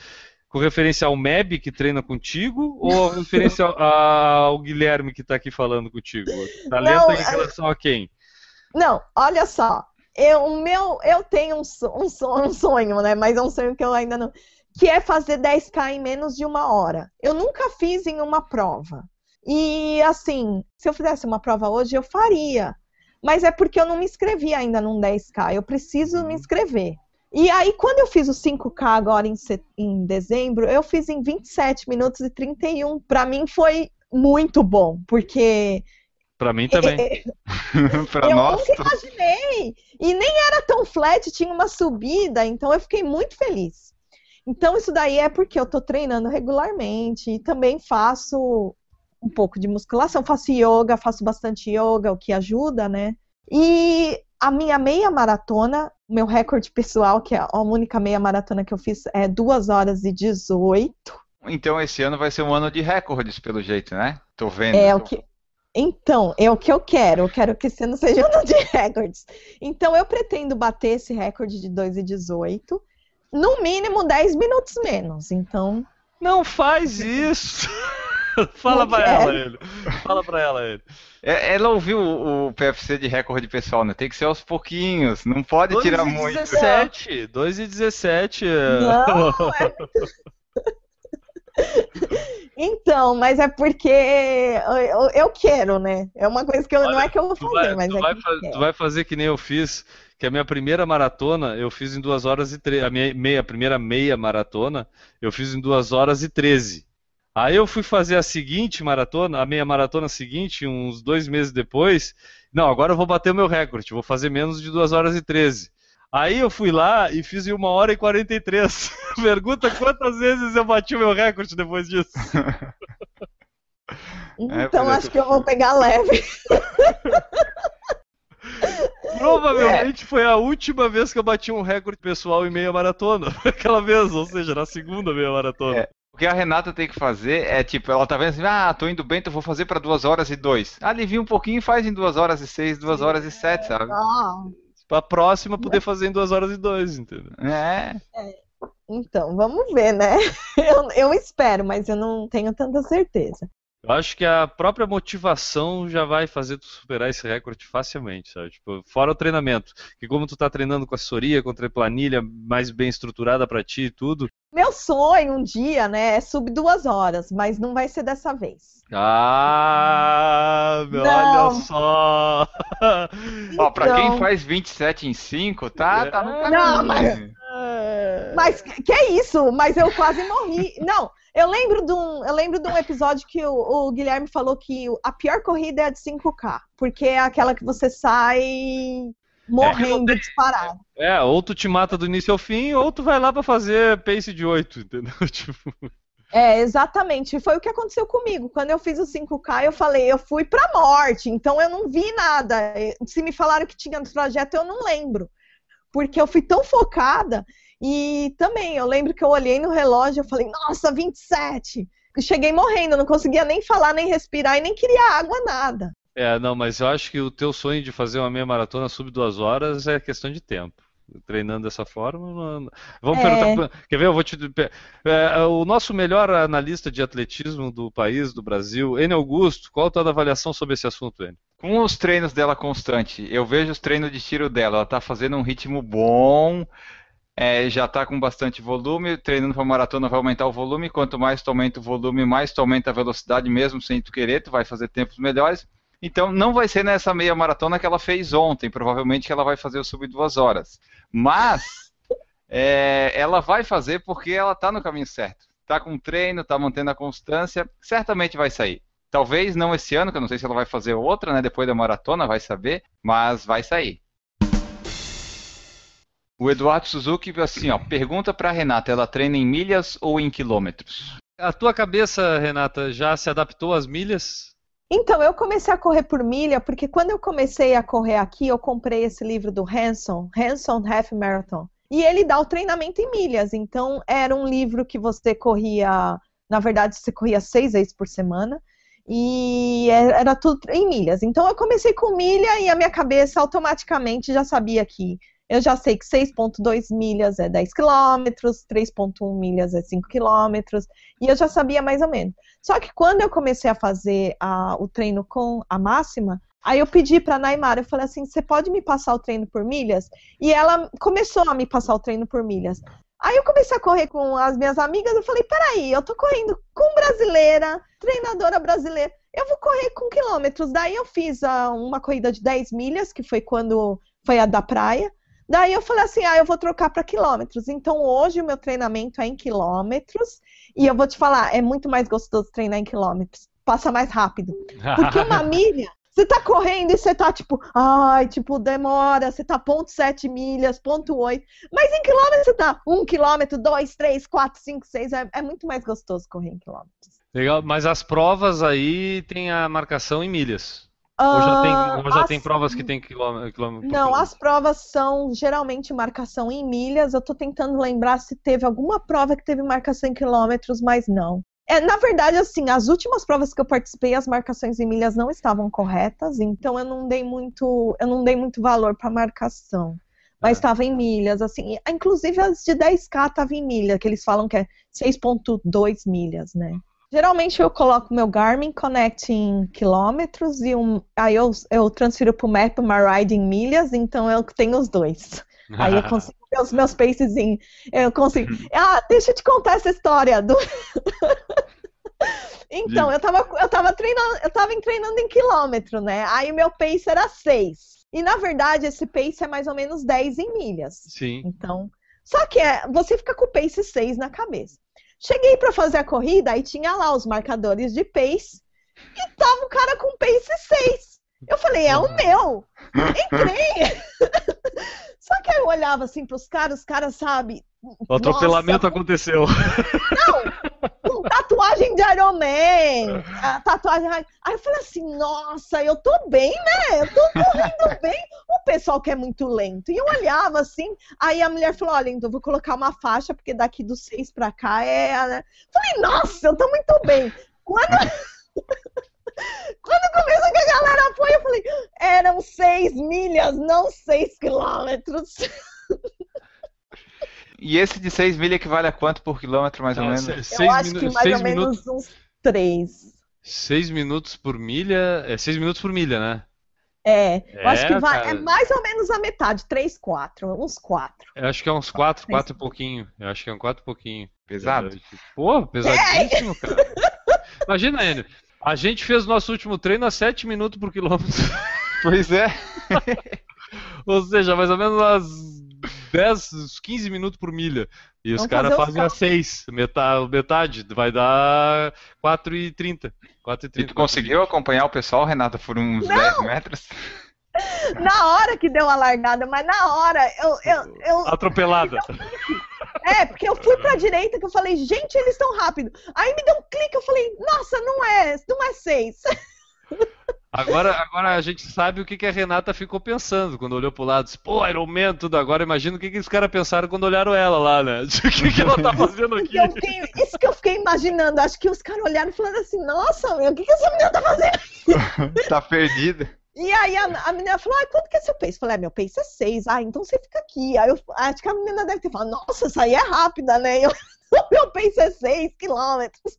Com referência ao MEB que treina contigo ou referência ao, ao Guilherme que está aqui falando contigo? Tá lenta não, em é relação a quem? Não, olha só, eu, o meu, eu tenho um, um, um sonho, né? Mas é um sonho que eu ainda não. Que é fazer 10K em menos de uma hora. Eu nunca fiz em uma prova. E assim, se eu fizesse uma prova hoje, eu faria. Mas é porque eu não me inscrevi ainda num 10K. Eu preciso me uhum. inscrever. E aí, quando eu fiz o 5K agora em, em dezembro, eu fiz em 27 minutos e 31. Para mim foi muito bom, porque. Para mim também. pra eu nós. nunca imaginei. E nem era tão flat, tinha uma subida, então eu fiquei muito feliz. Então, isso daí é porque eu tô treinando regularmente e também faço um pouco de musculação, faço yoga, faço bastante yoga, o que ajuda, né? E a minha meia maratona, meu recorde pessoal, que é a única meia maratona que eu fiz, é 2 horas e 18. Então esse ano vai ser um ano de recordes, pelo jeito, né? Tô vendo. É o que. Então, é o que eu quero. Eu quero que esse ano seja um ano de recordes. Então, eu pretendo bater esse recorde de 2 e 18. No mínimo 10 minutos menos. Então. Não faz isso! Fala pra ela, ele. Fala pra ela, ele. É, ela ouviu o, PFC de recorde pessoal, né? Tem que ser aos pouquinhos, não pode 2 tirar e muito. 17, 2 e 17. Não, é... Então, mas é porque eu, eu, quero, né? É uma coisa que eu, Olha, não é que eu vou fazer, vai, mas tu é vai, que tu vai fazer que nem eu fiz, que a minha primeira maratona eu fiz em 2 horas e 13. A minha meia, a primeira meia maratona eu fiz em 2 horas e 13. Aí eu fui fazer a seguinte maratona, a meia maratona seguinte, uns dois meses depois. Não, agora eu vou bater o meu recorde, vou fazer menos de 2 horas e 13. Aí eu fui lá e fiz em 1 hora e 43. Pergunta quantas vezes eu bati o meu recorde depois disso. Então é, acho que eu vou pegar leve. Provavelmente é. foi a última vez que eu bati um recorde pessoal em meia maratona. Aquela vez, ou seja, na segunda meia maratona. É. O que a Renata tem que fazer é tipo, ela tá vendo assim, ah, tô indo bem, então vou fazer para 2 horas e 2. Alivia um pouquinho e faz em 2 horas e 6, 2 horas e 7, sabe? Ah. Pra próxima poder fazer em 2 horas e 2, entendeu? É. é. Então, vamos ver, né? Eu, eu espero, mas eu não tenho tanta certeza. Eu acho que a própria motivação já vai fazer tu superar esse recorde facilmente, sabe? Tipo, fora o treinamento, que como tu tá treinando com assessoria, com a planilha mais bem estruturada para ti e tudo. Meu sonho um dia, né, é sub duas horas, mas não vai ser dessa vez. Ah, meu, olha só! Então... Ó, pra quem então- faz 27 em 5, tá, tá no caminho. Não, mas... Mas que é isso? Mas eu quase morri. Não, eu lembro de um, eu lembro de um episódio que o, o, Guilherme falou que a pior corrida é a de 5K, porque é aquela que você sai morrendo é, disparado. É, ou tu te mata do início ao fim, ou tu vai lá para fazer pace de 8, entendeu? Tipo... É, exatamente. Foi o que aconteceu comigo. Quando eu fiz o 5K, eu falei, eu fui pra morte, então eu não vi nada. Se me falaram que tinha no trajeto, eu não lembro. Porque eu fui tão focada e também, eu lembro que eu olhei no relógio e falei, nossa, 27! E cheguei morrendo, não conseguia nem falar, nem respirar e nem queria água, nada. É, não, mas eu acho que o teu sonho de fazer uma meia maratona sub duas horas é questão de tempo. Treinando dessa forma. Não... Vamos é... perguntar. Quer ver? Eu vou te. É, o nosso melhor analista de atletismo do país, do Brasil, N. Augusto, qual a tua avaliação sobre esse assunto, N? Com os treinos dela constante, eu vejo os treinos de tiro dela. Ela está fazendo um ritmo bom é, já está com bastante volume, treinando para maratona vai aumentar o volume, quanto mais tu aumenta o volume, mais tu aumenta a velocidade, mesmo sem tu querer, tu vai fazer tempos melhores. Então não vai ser nessa meia maratona que ela fez ontem, provavelmente ela vai fazer o sub duas horas. Mas é, ela vai fazer porque ela está no caminho certo. Está com treino, está mantendo a constância, certamente vai sair. Talvez não esse ano, que eu não sei se ela vai fazer outra, né? Depois da maratona, vai saber, mas vai sair. O Eduardo Suzuki, assim, ó, pergunta para Renata, ela treina em milhas ou em quilômetros? A tua cabeça, Renata, já se adaptou às milhas? Então, eu comecei a correr por milha, porque quando eu comecei a correr aqui, eu comprei esse livro do Hanson, Hanson Half Marathon. E ele dá o treinamento em milhas. Então, era um livro que você corria, na verdade, você corria seis vezes por semana. E era tudo em milhas. Então, eu comecei com milha e a minha cabeça automaticamente já sabia que eu já sei que 6,2 milhas é 10 quilômetros, 3,1 milhas é 5 quilômetros, e eu já sabia mais ou menos. Só que quando eu comecei a fazer a, o treino com a máxima, aí eu pedi para a Naimara, eu falei assim, você pode me passar o treino por milhas? E ela começou a me passar o treino por milhas. Aí eu comecei a correr com as minhas amigas, eu falei, peraí, eu tô correndo com brasileira, treinadora brasileira, eu vou correr com quilômetros. Daí eu fiz uh, uma corrida de 10 milhas, que foi quando foi a da praia, Daí eu falei assim, ah, eu vou trocar para quilômetros. Então hoje o meu treinamento é em quilômetros e eu vou te falar, é muito mais gostoso treinar em quilômetros. Passa mais rápido. Porque uma milha, você tá correndo e você tá tipo, ai, tipo, demora, você tá ponto sete milhas, ponto oito. Mas em quilômetros você tá um quilômetro, dois, três, quatro, cinco, seis. É, é muito mais gostoso correr em quilômetros. Legal, mas as provas aí tem a marcação em milhas. Ou já tem, Ah, ou já as- tem provas que tem quilômetro, quilômetro Não, as provas são geralmente marcação em milhas. Eu tô tentando lembrar se teve alguma prova que teve marcação em quilômetros, mas não. É, na verdade, assim, as últimas provas que eu participei, as marcações em milhas não estavam corretas, então eu não dei muito, eu não dei muito valor para marcação. Mas Ah. estava em milhas, assim. Inclusive as de 10K estava em milha, que eles falam que é 6.2 milhas, né? Geralmente eu coloco meu Garmin Connect em quilômetros e um, aí eu, eu transfiro pro Map My Ride em milhas, então eu tenho os dois. Aí eu consigo ver os meus paces em. Eu consigo. Ah, deixa eu te contar essa história do. então, eu tava, eu tava treinando, eu tava treinando em quilômetro, né? Aí o meu pace era 6. E na verdade, esse pace é mais ou menos 10 em milhas. Sim. Então, só que é, você fica com o pace 6 na cabeça. Cheguei para fazer a corrida, aí tinha lá os marcadores de pace e tava o cara com pace 6. Eu falei, é o meu. Entrei. Só que aí eu olhava assim pros caras, os caras, sabe, O atropelamento Nossa, aconteceu. com tatuagem de Iron Man, a tatuagem. Aí eu falei assim, nossa, eu tô bem, né? Eu tô correndo bem. O pessoal que é muito lento. E eu olhava assim, aí a mulher falou: olha, então vou colocar uma faixa, porque daqui dos seis pra cá é. né? Falei, nossa, eu tô muito bem. Quando. Quando começou que a galera foi, eu falei, eram seis milhas, não seis quilômetros. E esse de 6 milhas equivale a quanto por quilômetro, mais ou Ah, menos? Eu seis acho que mais ou menos uns três. seis minutos por milha. É seis minutos por milha, né? É, eu acho que É, vai, cara. é mais ou menos a metade, três, quatro, uns quatro. Eu acho que é uns quatro, Seis. quatro e pouquinho. Eu acho que é um quatro e pouquinho. Pesado. Pô, pesadíssimo, cara. Imagina, Enio. A gente fez o nosso último treino a 7 minutos por quilômetro. Pois é. Ou seja, mais ou menos umas 10, uns 15 minutos por milha. E os Vamos caras fazer os fazem a 6. Metade, metade. Vai dar 4,30. E 4,30. tu conseguiu acompanhar o pessoal, Renata, por uns 10 metros? Na hora que deu a largada, mas na hora eu, eu, eu Atropelada. é, porque eu fui pra direita que eu falei, gente, eles estão rápido. Aí me deu um clique, eu falei, nossa, não é, não é seis. Agora, agora a gente sabe o que, que a Renata ficou pensando quando olhou pro lado. Disse, Pô, Iron Man, tudo. Agora imagina o que, que os caras pensaram quando olharam ela lá, né? O que, que ela tá fazendo aqui? E eu fiquei- isso que eu fiquei imaginando, acho que os caras olharam e falaram assim, nossa, meu, o que, que essa menina tá fazendo? tá perdida. E aí a, a menina falou, ah, quanto que é seu pace? Eu falei, ah, meu pace é seis. Ah, então você fica aqui. Aí eu acho que a menina deve ter falado, nossa, essa aí é rápida, né? Eu, meu pace é seis quilômetros.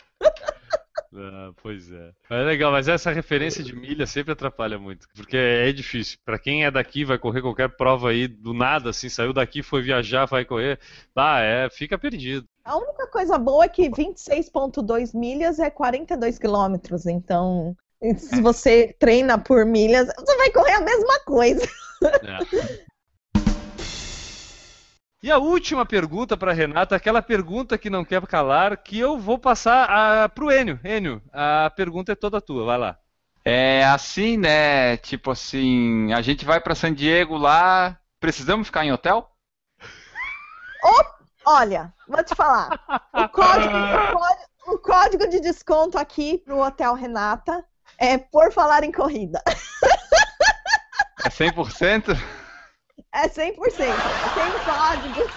Ah, pois é. É legal, mas essa referência de milha sempre atrapalha muito, porque é difícil. Pra quem é daqui, vai correr qualquer prova aí do nada, assim, saiu daqui, foi viajar, vai correr, ah, é, fica perdido. A única coisa boa é que 26,2 milhas é 42 quilômetros. Então, se você treina por milhas, você vai correr a mesma coisa. É. E a última pergunta para Renata, aquela pergunta que não quer calar, que eu vou passar a, pro Enio. Enio, a pergunta é toda tua, vai lá. É assim, né? Tipo assim, a gente vai pra San Diego lá. Precisamos ficar em hotel? Olha, vou te falar. O código, o código- o código de desconto aqui pro Hotel Renata é por falar em corrida. É 100%? É 100%. Tem código.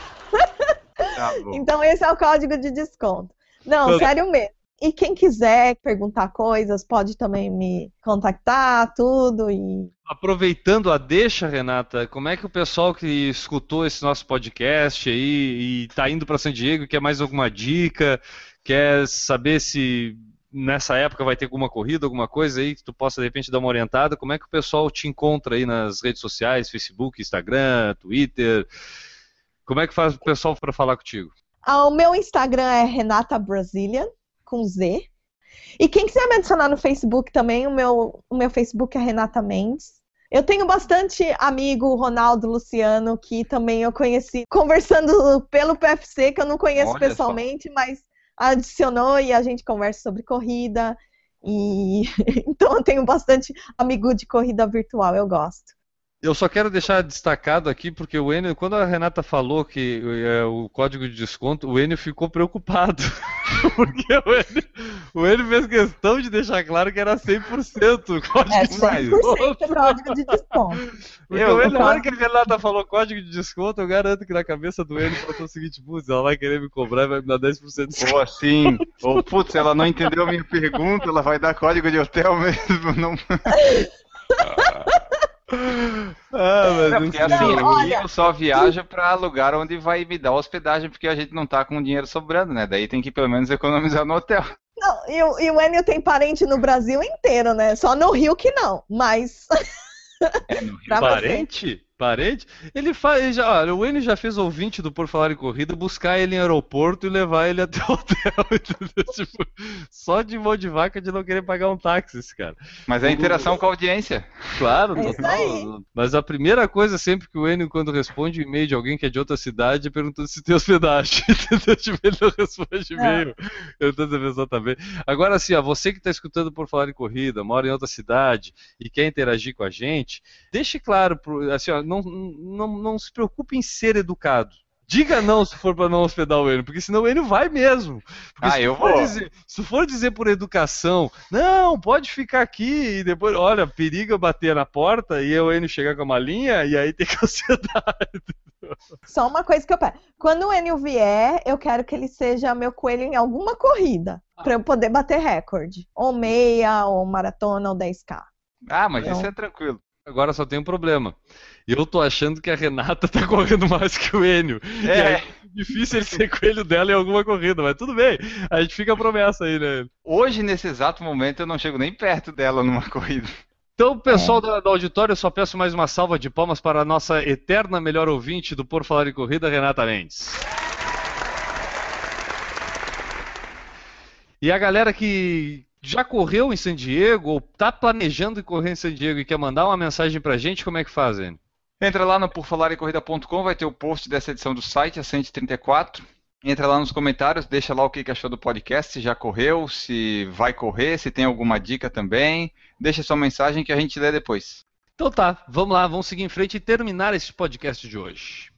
Tá. Então, esse é o código de desconto. Não, Tudo. sério mesmo. E quem quiser perguntar coisas, pode também me contactar, tudo. E Aproveitando a deixa, Renata, como é que o pessoal que escutou esse nosso podcast aí e tá indo para San Diego quer mais alguma dica, quer saber se nessa época vai ter alguma corrida, alguma coisa aí que tu possa de repente dar uma orientada, como é que o pessoal te encontra aí nas redes sociais, Facebook, Instagram, Twitter? Como é que faz o pessoal para falar contigo? Ah, o meu Instagram é Renata Brazilian, com Z. E quem quiser me adicionar no Facebook também, o meu, o meu Facebook é Renata Mendes. Eu tenho bastante amigo, Ronaldo Luciano, que também eu conheci conversando pelo PFC, que eu não conheço Olha pessoalmente, mas adicionou e a gente conversa sobre corrida. E então eu tenho bastante amigo de corrida virtual, eu gosto. Eu só quero deixar destacado aqui, porque o Enio, quando a Renata falou que é, o código de desconto, o Enio ficou preocupado. porque o Enio, o Enio fez questão de deixar claro que era 100% o código É de desconto. 100% código de desconto. Porque Eu- o Enio, na hora que a Renata falou código de desconto, eu garanto que na cabeça do Enio falou o seguinte, putz, ela vai querer me cobrar e vai me dar 10% de desconto. Ou assim, ou putz, ela não entendeu a minha pergunta, ela vai dar código de hotel mesmo. Não... Ah, mas É, não porque assim, Não, olha- eu só viajo pra lugar onde vai me dar hospedagem, porque a gente não tá com dinheiro sobrando, né? Daí tem que pelo menos economizar no hotel. Não, e, o- e o Enio tem parente no Brasil inteiro, né? Só no Rio que não, mas É, no Rio. Parente? Parente? Ele faz. ele já, olha, o Enio já fez ouvinte do Por Falar em Corrida buscar ele em aeroporto e levar ele até o hotel. entendeu? Tipo, só de mão de vaca de não querer pagar um táxi, esse cara. Mas é interação com a audiência. Claro, É total. Mas a primeira coisa sempre que o Enio, quando responde e-mail de alguém que é de outra cidade, é perguntando se tem hospedagem. Entendeu? Tipo, ele não responde e-mail. Perguntando se a pessoa tá bem. Agora, assim, ó, você que está escutando por falar em corrida, mora em outra cidade e quer interagir com a gente, deixe claro, pro- assim, ó, não, não, não se preocupe em ser educado. Diga não se for para não hospedar o Enio, porque senão o Enio vai mesmo. Porque Ah, se eu for vou. dizer- se for dizer por educação, não, pode ficar aqui, e depois, olha, periga bater na porta e o Enio chegar com a malinha e aí tem que hospedar. Só uma coisa que eu peço. Quando o Enio vier, eu quero que ele seja meu coelho em alguma corrida. Pra eu poder bater recorde. Ou meia, ou maratona, ou 10K. Ah, mas Não. isso é tranquilo. Agora só tem um problema. Eu tô achando que a Renata tá correndo mais que o Enio. E aí É, é difícil ele ser coelho dela em alguma corrida, mas tudo bem. A gente fica a promessa aí, né? hoje, nesse exato momento, eu não chego nem perto dela numa corrida. Então, pessoal do, do auditório, eu só peço mais uma salva de palmas para a nossa eterna melhor ouvinte do Por Falar em Corrida, Renata Mendes. E a galera que já correu em San Diego ou está planejando correr em San Diego e quer mandar uma mensagem pra gente, como é que fazem? Entra lá no porfalarecorrida.com, vai ter o post dessa edição do site, a 134. Entra lá nos comentários, deixa lá o que achou do podcast, se já correu, se vai correr, se tem alguma dica também. Deixa sua mensagem que a gente lê depois. Então tá, vamos lá, vamos seguir em frente e terminar esse podcast de hoje.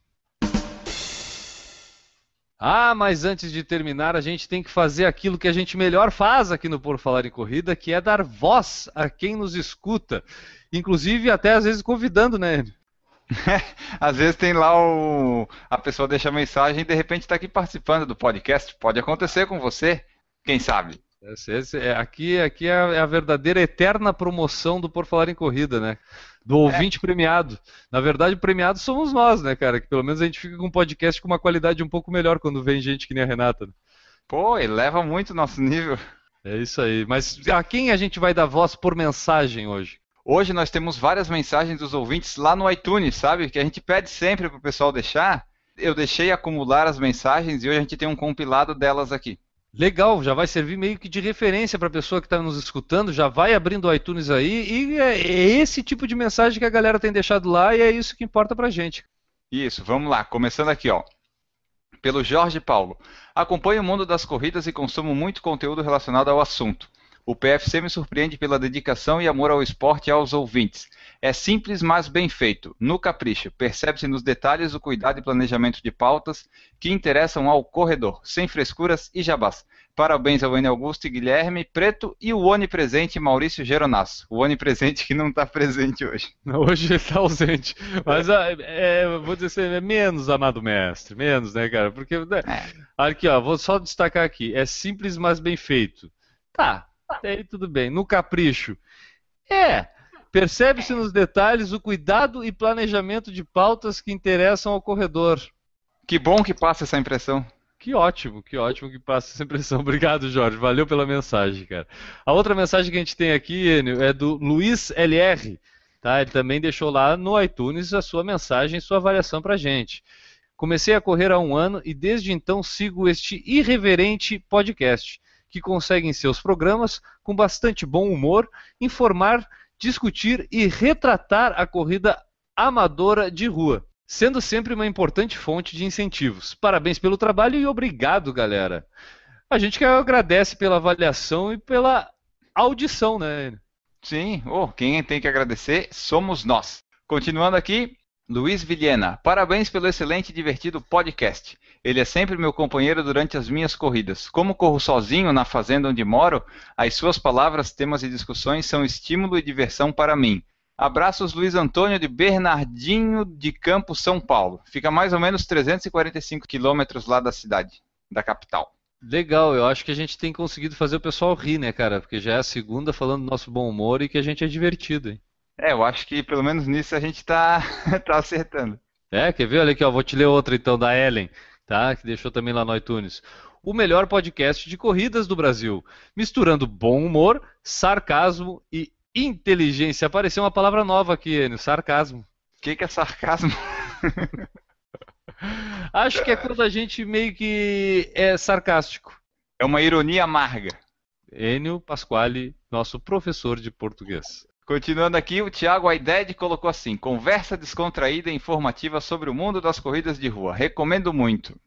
Ah, mas antes de terminar, a gente tem que fazer aquilo que a gente melhor faz aqui no Por Falar em Corrida, que é dar voz a quem nos escuta. Inclusive, até às vezes convidando, né? Às vezes tem lá o. A pessoa deixa mensagem e de repente está aqui participando do podcast. Pode acontecer com você, quem sabe? Esse- esse- é- aqui aqui é a, é a verdadeira eterna promoção do Por Falar em Corrida, né? Do ouvinte premiado. Na verdade, o premiado somos nós, né, cara? Que pelo menos a gente fica com um podcast com uma qualidade um pouco melhor quando vem gente que nem a Renata. né? Pô, eleva muito o nosso nível. É isso aí. Mas a quem a gente vai dar voz por mensagem hoje? Hoje nós temos várias mensagens dos ouvintes lá no iTunes, sabe? Que a gente pede sempre pro pessoal deixar. Eu deixei acumular as mensagens e hoje a gente tem um compilado delas aqui. Legal, já vai servir meio que de referência para a pessoa que está nos escutando, já vai abrindo o iTunes aí, e é, é esse tipo de mensagem que a galera tem deixado lá e é isso que importa pra gente. Isso, vamos lá. Começando aqui, ó. Pelo Jorge Paulo. Acompanho o mundo das corridas e consumo muito conteúdo relacionado ao assunto. O PFC me surpreende pela dedicação e amor ao esporte e aos ouvintes. É simples, mas bem feito. No capricho, percebe-se nos detalhes o cuidado e planejamento de pautas que interessam ao corredor, sem frescuras e jabás. Parabéns ao N. Augusto e Guilherme Preto e o onipresente Maurício Geronasso. O onipresente que não está presente hoje. Hoje ele está ausente. Mas ah, é, vou dizer assim, é menos, amado mestre, menos, né, cara? Porque. né, Aqui, ó, vou só destacar aqui. É simples, mas bem feito. Tá, até aí tudo bem. No capricho. É. Percebe-se nos detalhes o cuidado e planejamento de pautas que interessam ao corredor. Que bom que passa essa impressão. Que ótimo, que ótimo que passa essa impressão. Obrigado, Jorge. Valeu pela mensagem, cara. A outra mensagem que a gente tem aqui, Enio, é do Luiz LR. Tá? Ele também deixou lá no iTunes a sua mensagem, sua avaliação pra gente. Comecei a correr há um ano e desde então sigo este irreverente podcast, que consegue em seus programas, com bastante bom humor, informar discutir e retratar a corrida amadora de rua, sendo sempre uma importante fonte de incentivos. Parabéns pelo trabalho e obrigado, galera. A gente que agradece pela avaliação e pela audição, né? Sim, oh, quem tem que agradecer somos nós. Continuando aqui, Luiz Vilhena, parabéns pelo excelente e divertido podcast. Ele é sempre meu companheiro durante as minhas corridas. Como corro sozinho na fazenda onde moro, as suas palavras, temas e discussões são estímulo e diversão para mim. Abraços Luiz Antônio de Bernardinho de Campos, São Paulo. Fica mais ou menos 345 quilômetros lá da cidade, da capital. Legal, eu acho que a gente tem conseguido fazer o pessoal rir, né, cara? Porque já é a segunda falando do nosso bom humor e que a gente é divertido, hein? É, eu acho que pelo menos nisso a gente tá, tá acertando. É, quer ver? Olha aqui, ó, vou te ler outra então da Ellen, tá? Que deixou também lá no iTunes. O melhor podcast de corridas do Brasil, misturando bom humor, sarcasmo e inteligência. Apareceu uma palavra nova aqui, Enio, sarcasmo. O que, que é sarcasmo? Acho que é quando a gente meio que é sarcástico. É uma ironia amarga. Enio Pasquale, nosso professor de português. Continuando aqui, o Thiago Aided colocou assim: conversa descontraída e informativa sobre o mundo das corridas de rua. Recomendo muito.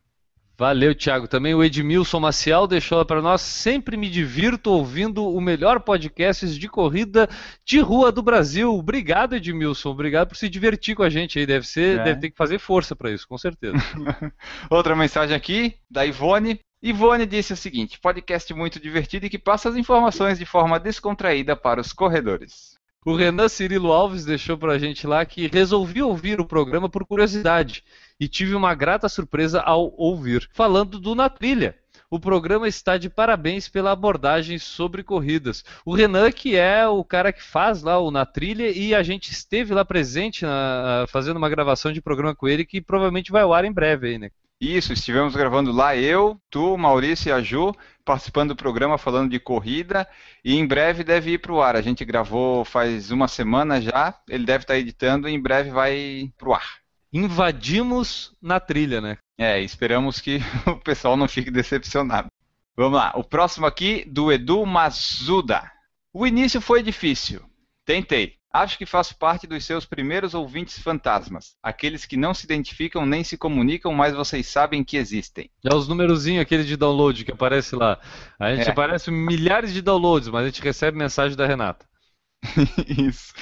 Valeu, Thiago. Também o Edmilson Maciel deixou para nós. Sempre me divirto ouvindo o melhor podcast de corrida de rua do Brasil. Obrigado, Edmilson. Obrigado por se divertir com a gente aí. Deve ser, é. deve ter que fazer força para isso, com certeza. Outra mensagem aqui da Ivone. Ivone disse o seguinte: podcast muito divertido e que passa as informações de forma descontraída para os corredores. O Renan Cirilo Alves deixou pra gente lá que resolvi ouvir o programa por curiosidade e tive uma grata surpresa ao ouvir, falando do Na Trilha. O programa está de parabéns pela abordagem sobre corridas. O Renan, que é o cara que faz lá o Na Trilha, e a gente esteve lá presente na, fazendo uma gravação de programa com ele, que provavelmente vai ao ar em breve aí, né? Isso, estivemos gravando lá eu, tu, Maurício e a Ju, participando do programa falando de corrida e em breve deve ir para o ar. A gente gravou faz uma semana já, ele deve estar tá editando e em breve vai para o ar. Invadimos na trilha, né? É, esperamos que o pessoal não fique decepcionado. Vamos lá, o próximo aqui do Edu Mazuda. O início foi difícil. Tentei. Acho que faço parte dos seus primeiros ouvintes fantasmas, aqueles que não se identificam nem se comunicam, mas vocês sabem que existem. É os numerozinhos aquele de download que aparece lá. A gente é. aparece milhares de downloads, mas a gente recebe mensagem da Renata. Isso.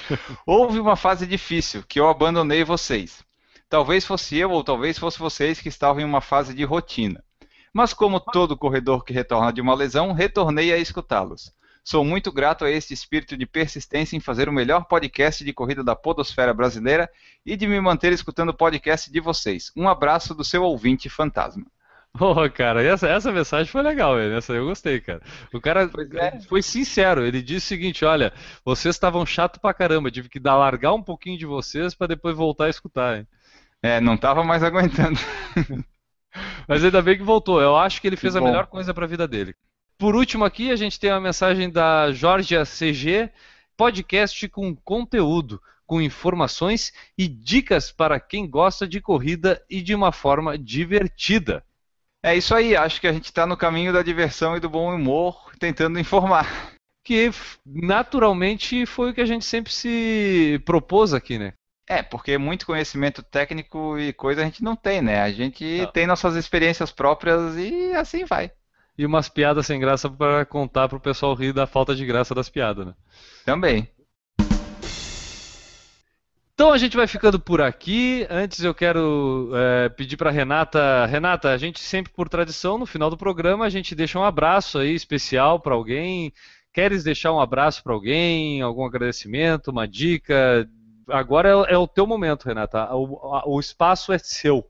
Houve uma fase difícil que eu abandonei vocês. Talvez fosse eu ou talvez fosse vocês que estavam em uma fase de rotina. Mas como todo corredor que retorna de uma lesão, retornei a escutá-los. Sou muito grato a este espírito de persistência em fazer o melhor podcast de corrida da podosfera brasileira e de me manter escutando o podcast de vocês. Um abraço do seu ouvinte fantasma. Oh, cara, essa, essa mensagem foi legal, velho. Essa eu gostei, cara. O cara é. foi sincero. Ele disse o seguinte: olha, vocês estavam chato pra caramba. Tive que dar largar um pouquinho de vocês para depois voltar a escutar. Hein? É, não tava mais aguentando. Mas ainda bem que voltou. Eu acho que ele fez a melhor coisa para a vida dele. Por último aqui, a gente tem uma mensagem da Georgia CG, podcast com conteúdo, com informações e dicas para quem gosta de corrida e de uma forma divertida. É isso aí, acho que a gente está no caminho da diversão e do bom humor, tentando informar. Que naturalmente foi o que a gente sempre se propôs aqui, né? É, porque muito conhecimento técnico e coisa a gente não tem, né? A gente não. tem nossas experiências próprias e assim vai e umas piadas sem graça para contar pro pessoal rir da falta de graça das piadas, né? Também. Então a gente vai ficando por aqui. Antes eu quero é, pedir para Renata, Renata, a gente sempre por tradição no final do programa a gente deixa um abraço aí especial para alguém. Queres deixar um abraço para alguém, algum agradecimento, uma dica? Agora é, é, o teu momento, Renata. O, o espaço é seu.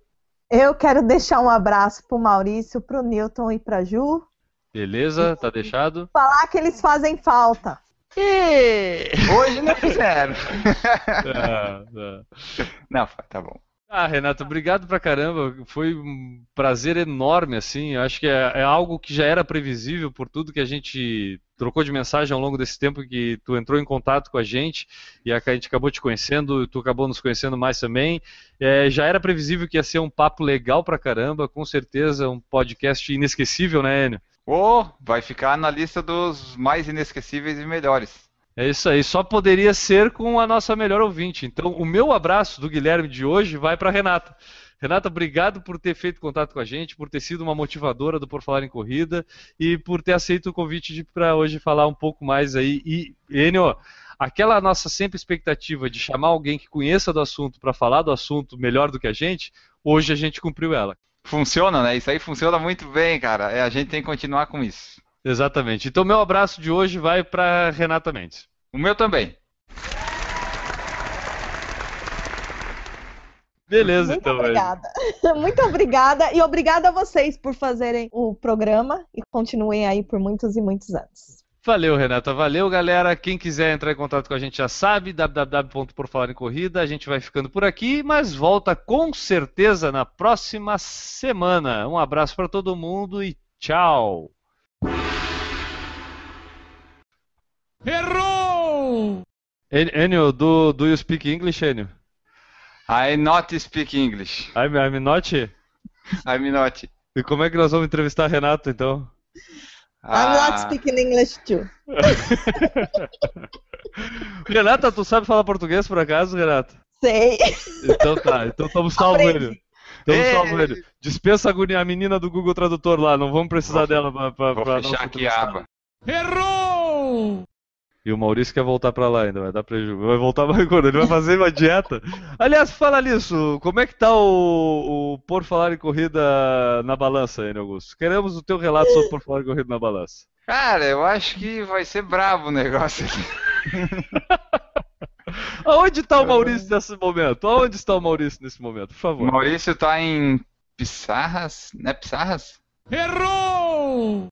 Eu quero deixar um abraço pro Maurício, pro Newton e pra Ju. Beleza, tá deixado. Falar que eles fazem falta. E... Hoje não fizeram. ah, tá. Não, tá bom. Ah, Renato, obrigado pra caramba. Foi um prazer enorme, assim. Eu acho que é, é, algo que já era previsível por tudo que a gente trocou de mensagem ao longo desse tempo que tu entrou em contato com a gente e a gente acabou te conhecendo, tu acabou nos conhecendo mais também. É, já era previsível que ia ser um papo legal pra caramba, com certeza um podcast inesquecível, né, Enio? Oh, vai ficar na lista dos mais inesquecíveis e melhores. É isso aí, só poderia ser com a nossa melhor ouvinte. Então, o meu abraço do Guilherme de hoje vai para Renata. Renata, obrigado por ter feito contato com a gente, por ter sido uma motivadora do Por Falar em Corrida e por ter aceito o convite para hoje falar um pouco mais aí. E, Enio, aquela nossa sempre expectativa de chamar alguém que conheça do assunto para falar do assunto melhor do que a gente, hoje a gente cumpriu ela. Funciona, né? Isso aí funciona muito bem, cara. É, a gente tem que continuar com isso. Exatamente. Então, meu abraço de hoje vai para Renata Mendes. O meu também. Beleza, Muito então. obrigada. Muito obrigada. E obrigada a vocês por fazerem o programa e continuem aí por muitos e muitos anos. Valeu, Renata. Valeu, galera. Quem quiser entrar em contato com a gente já sabe, www.porfalagemcorrida. A gente vai ficando por aqui, mas volta com certeza na próxima semana. Um abraço para todo mundo e tchau. Errou! En- Enio, do, do you speak English, Enio? I not speak English. I'm, I'm not? I'm not. E como é que nós vamos entrevistar a Renata, então? I'm not Ah, speaking English too. Renata, tu sabe falar português por acaso, Renata? Sei. Então tá, então estamos salvo Aprendi. Estamos Ei. salvo ele. Dispensa a menina do Google Tradutor lá, não vamos precisar Vou- dela pra, pra, Vou pra fechar aqui a aba. Errou! E o Maurício quer voltar pra lá ainda, vai dar prejuízo. Vai voltar mais quando? Ele vai fazer uma dieta. Aliás, fala nisso, como é que tá o, o Por Falar em Corrida na balança, Enio Augusto? Queremos o teu relato sobre Por Falar em Corrida na balança. Cara, eu acho que vai ser brabo o negócio aqui. Aonde tá o Maurício nesse momento? Aonde está o Maurício nesse momento, por favor? Maurício tá em Pissarras, né? Pissarras? Errou!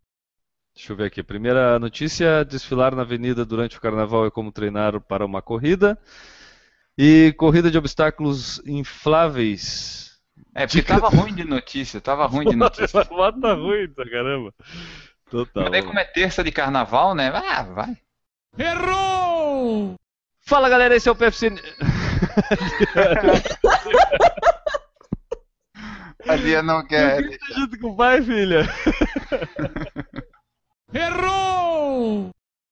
Deixa eu ver aqui. Primeira notícia: desfilar na avenida durante o carnaval é como treinar para uma corrida. E corrida de obstáculos infláveis. É, porque tava ruim de notícia, tava ruim de notícia. Bota ruim, tá caramba. Total. Mas daí como é terça de carnaval, né? Ah, vai. Errou! Fala galera, esse é o PFC. A Lia não quer. Tá junto com o pai, filha. Errou!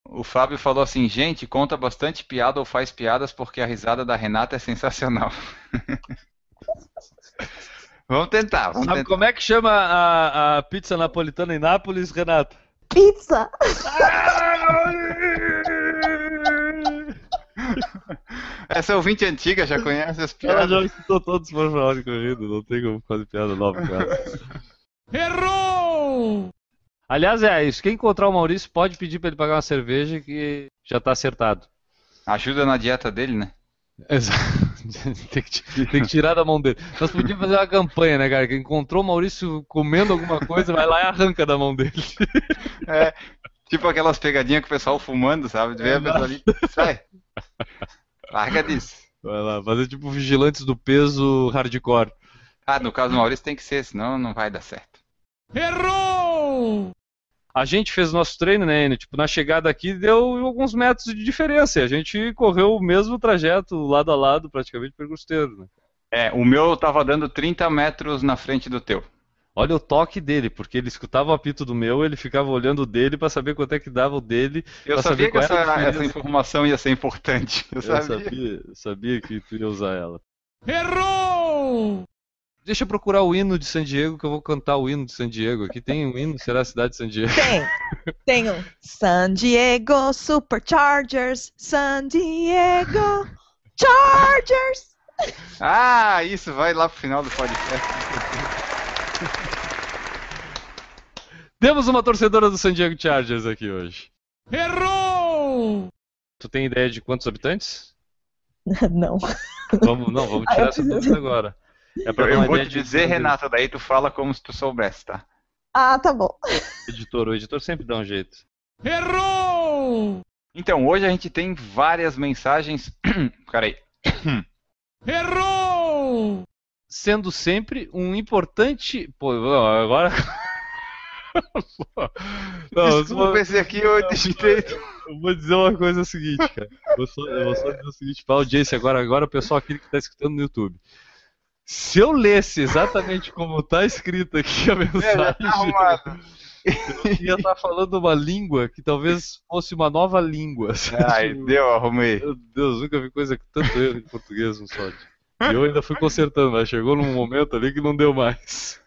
O Fábio falou assim, gente, conta bastante piada ou faz piadas porque a risada da Renata é sensacional. vamos tentar, vamos Sabe tentar. como é que chama a, a pizza napolitana em Nápoles, Renato? Pizza. Essa ouvinte antiga já conhece as Ela piadas. já escutou todos por falar de corrida, não tem como fazer piada nova com ela. Errou! Aliás, é isso. Quem encontrar o Maurício pode pedir pra ele pagar uma cerveja que já tá acertado. Ajuda na dieta dele, né? Exato. tem, que, tem que tirar da mão dele. Nós podíamos fazer uma campanha, né, cara? Quem encontrou o Maurício comendo alguma coisa, vai lá e arranca da mão dele. É, tipo aquelas pegadinhas que o pessoal fumando, sabe? Vê a pessoa ali, sai. Larga disso. Vai lá, fazer tipo vigilantes do peso hardcore. Ah, no caso do Maurício tem que ser, senão não vai dar certo. Errou! A gente fez o nosso treino, né, Enio? Tipo, na chegada aqui deu alguns metros de diferença. e A gente correu o mesmo trajeto, lado a lado, praticamente pergusteiro, né? É, o meu tava dando 30 metros na frente do teu. Olha o toque dele, porque ele escutava o apito do meu, ele ficava olhando o dele pra saber quanto é que dava o dele. Eu sabia saber que essa, essa informação ia ser importante. Eu Eu sabia. sabia, sabia que tu ia usar ela. Errou! Deixa eu procurar o hino de San Diego, que eu vou cantar o hino de San Diego. Aqui tem um hino, será a cidade de San Diego? Tem. Tem um San Diego Superchargers. San Diego Chargers. Ah, isso, vai lá pro final do podcast. Temos uma torcedora do San Diego Chargers aqui hoje. Errou! Tu tem ideia de quantos habitantes? Não. Vamos, não, vamos Ah, tirar eu essa preciso- dúvida agora. É pra Eu, vou te dizer. Renata, daí tu fala como se tu soubesse, tá? Ah, tá bom. Editor, o editor sempre dá um jeito. Errou! Então, hoje a gente tem várias mensagens. Peraí. Errou! Sendo sempre um importante. Pô, não, agora. Não, Desculpa, esse aqui eu digitei. Eu vou dizer uma coisa seguinte, cara. Eu vou só, eu vou só dizer o seguinte pra audiência agora, agora o pessoal aqui que tá escutando no YouTube. Se eu lesse exatamente como tá escrito aqui a É, já mensagem, tá arrumado. Eu ia estar falando uma língua que talvez fosse uma nova língua. Ai, deu, arrumei. Meu Deus, nunca vi coisa com tanto erro em português no sódio. E eu ainda fui consertando, mas chegou num momento ali que não deu mais.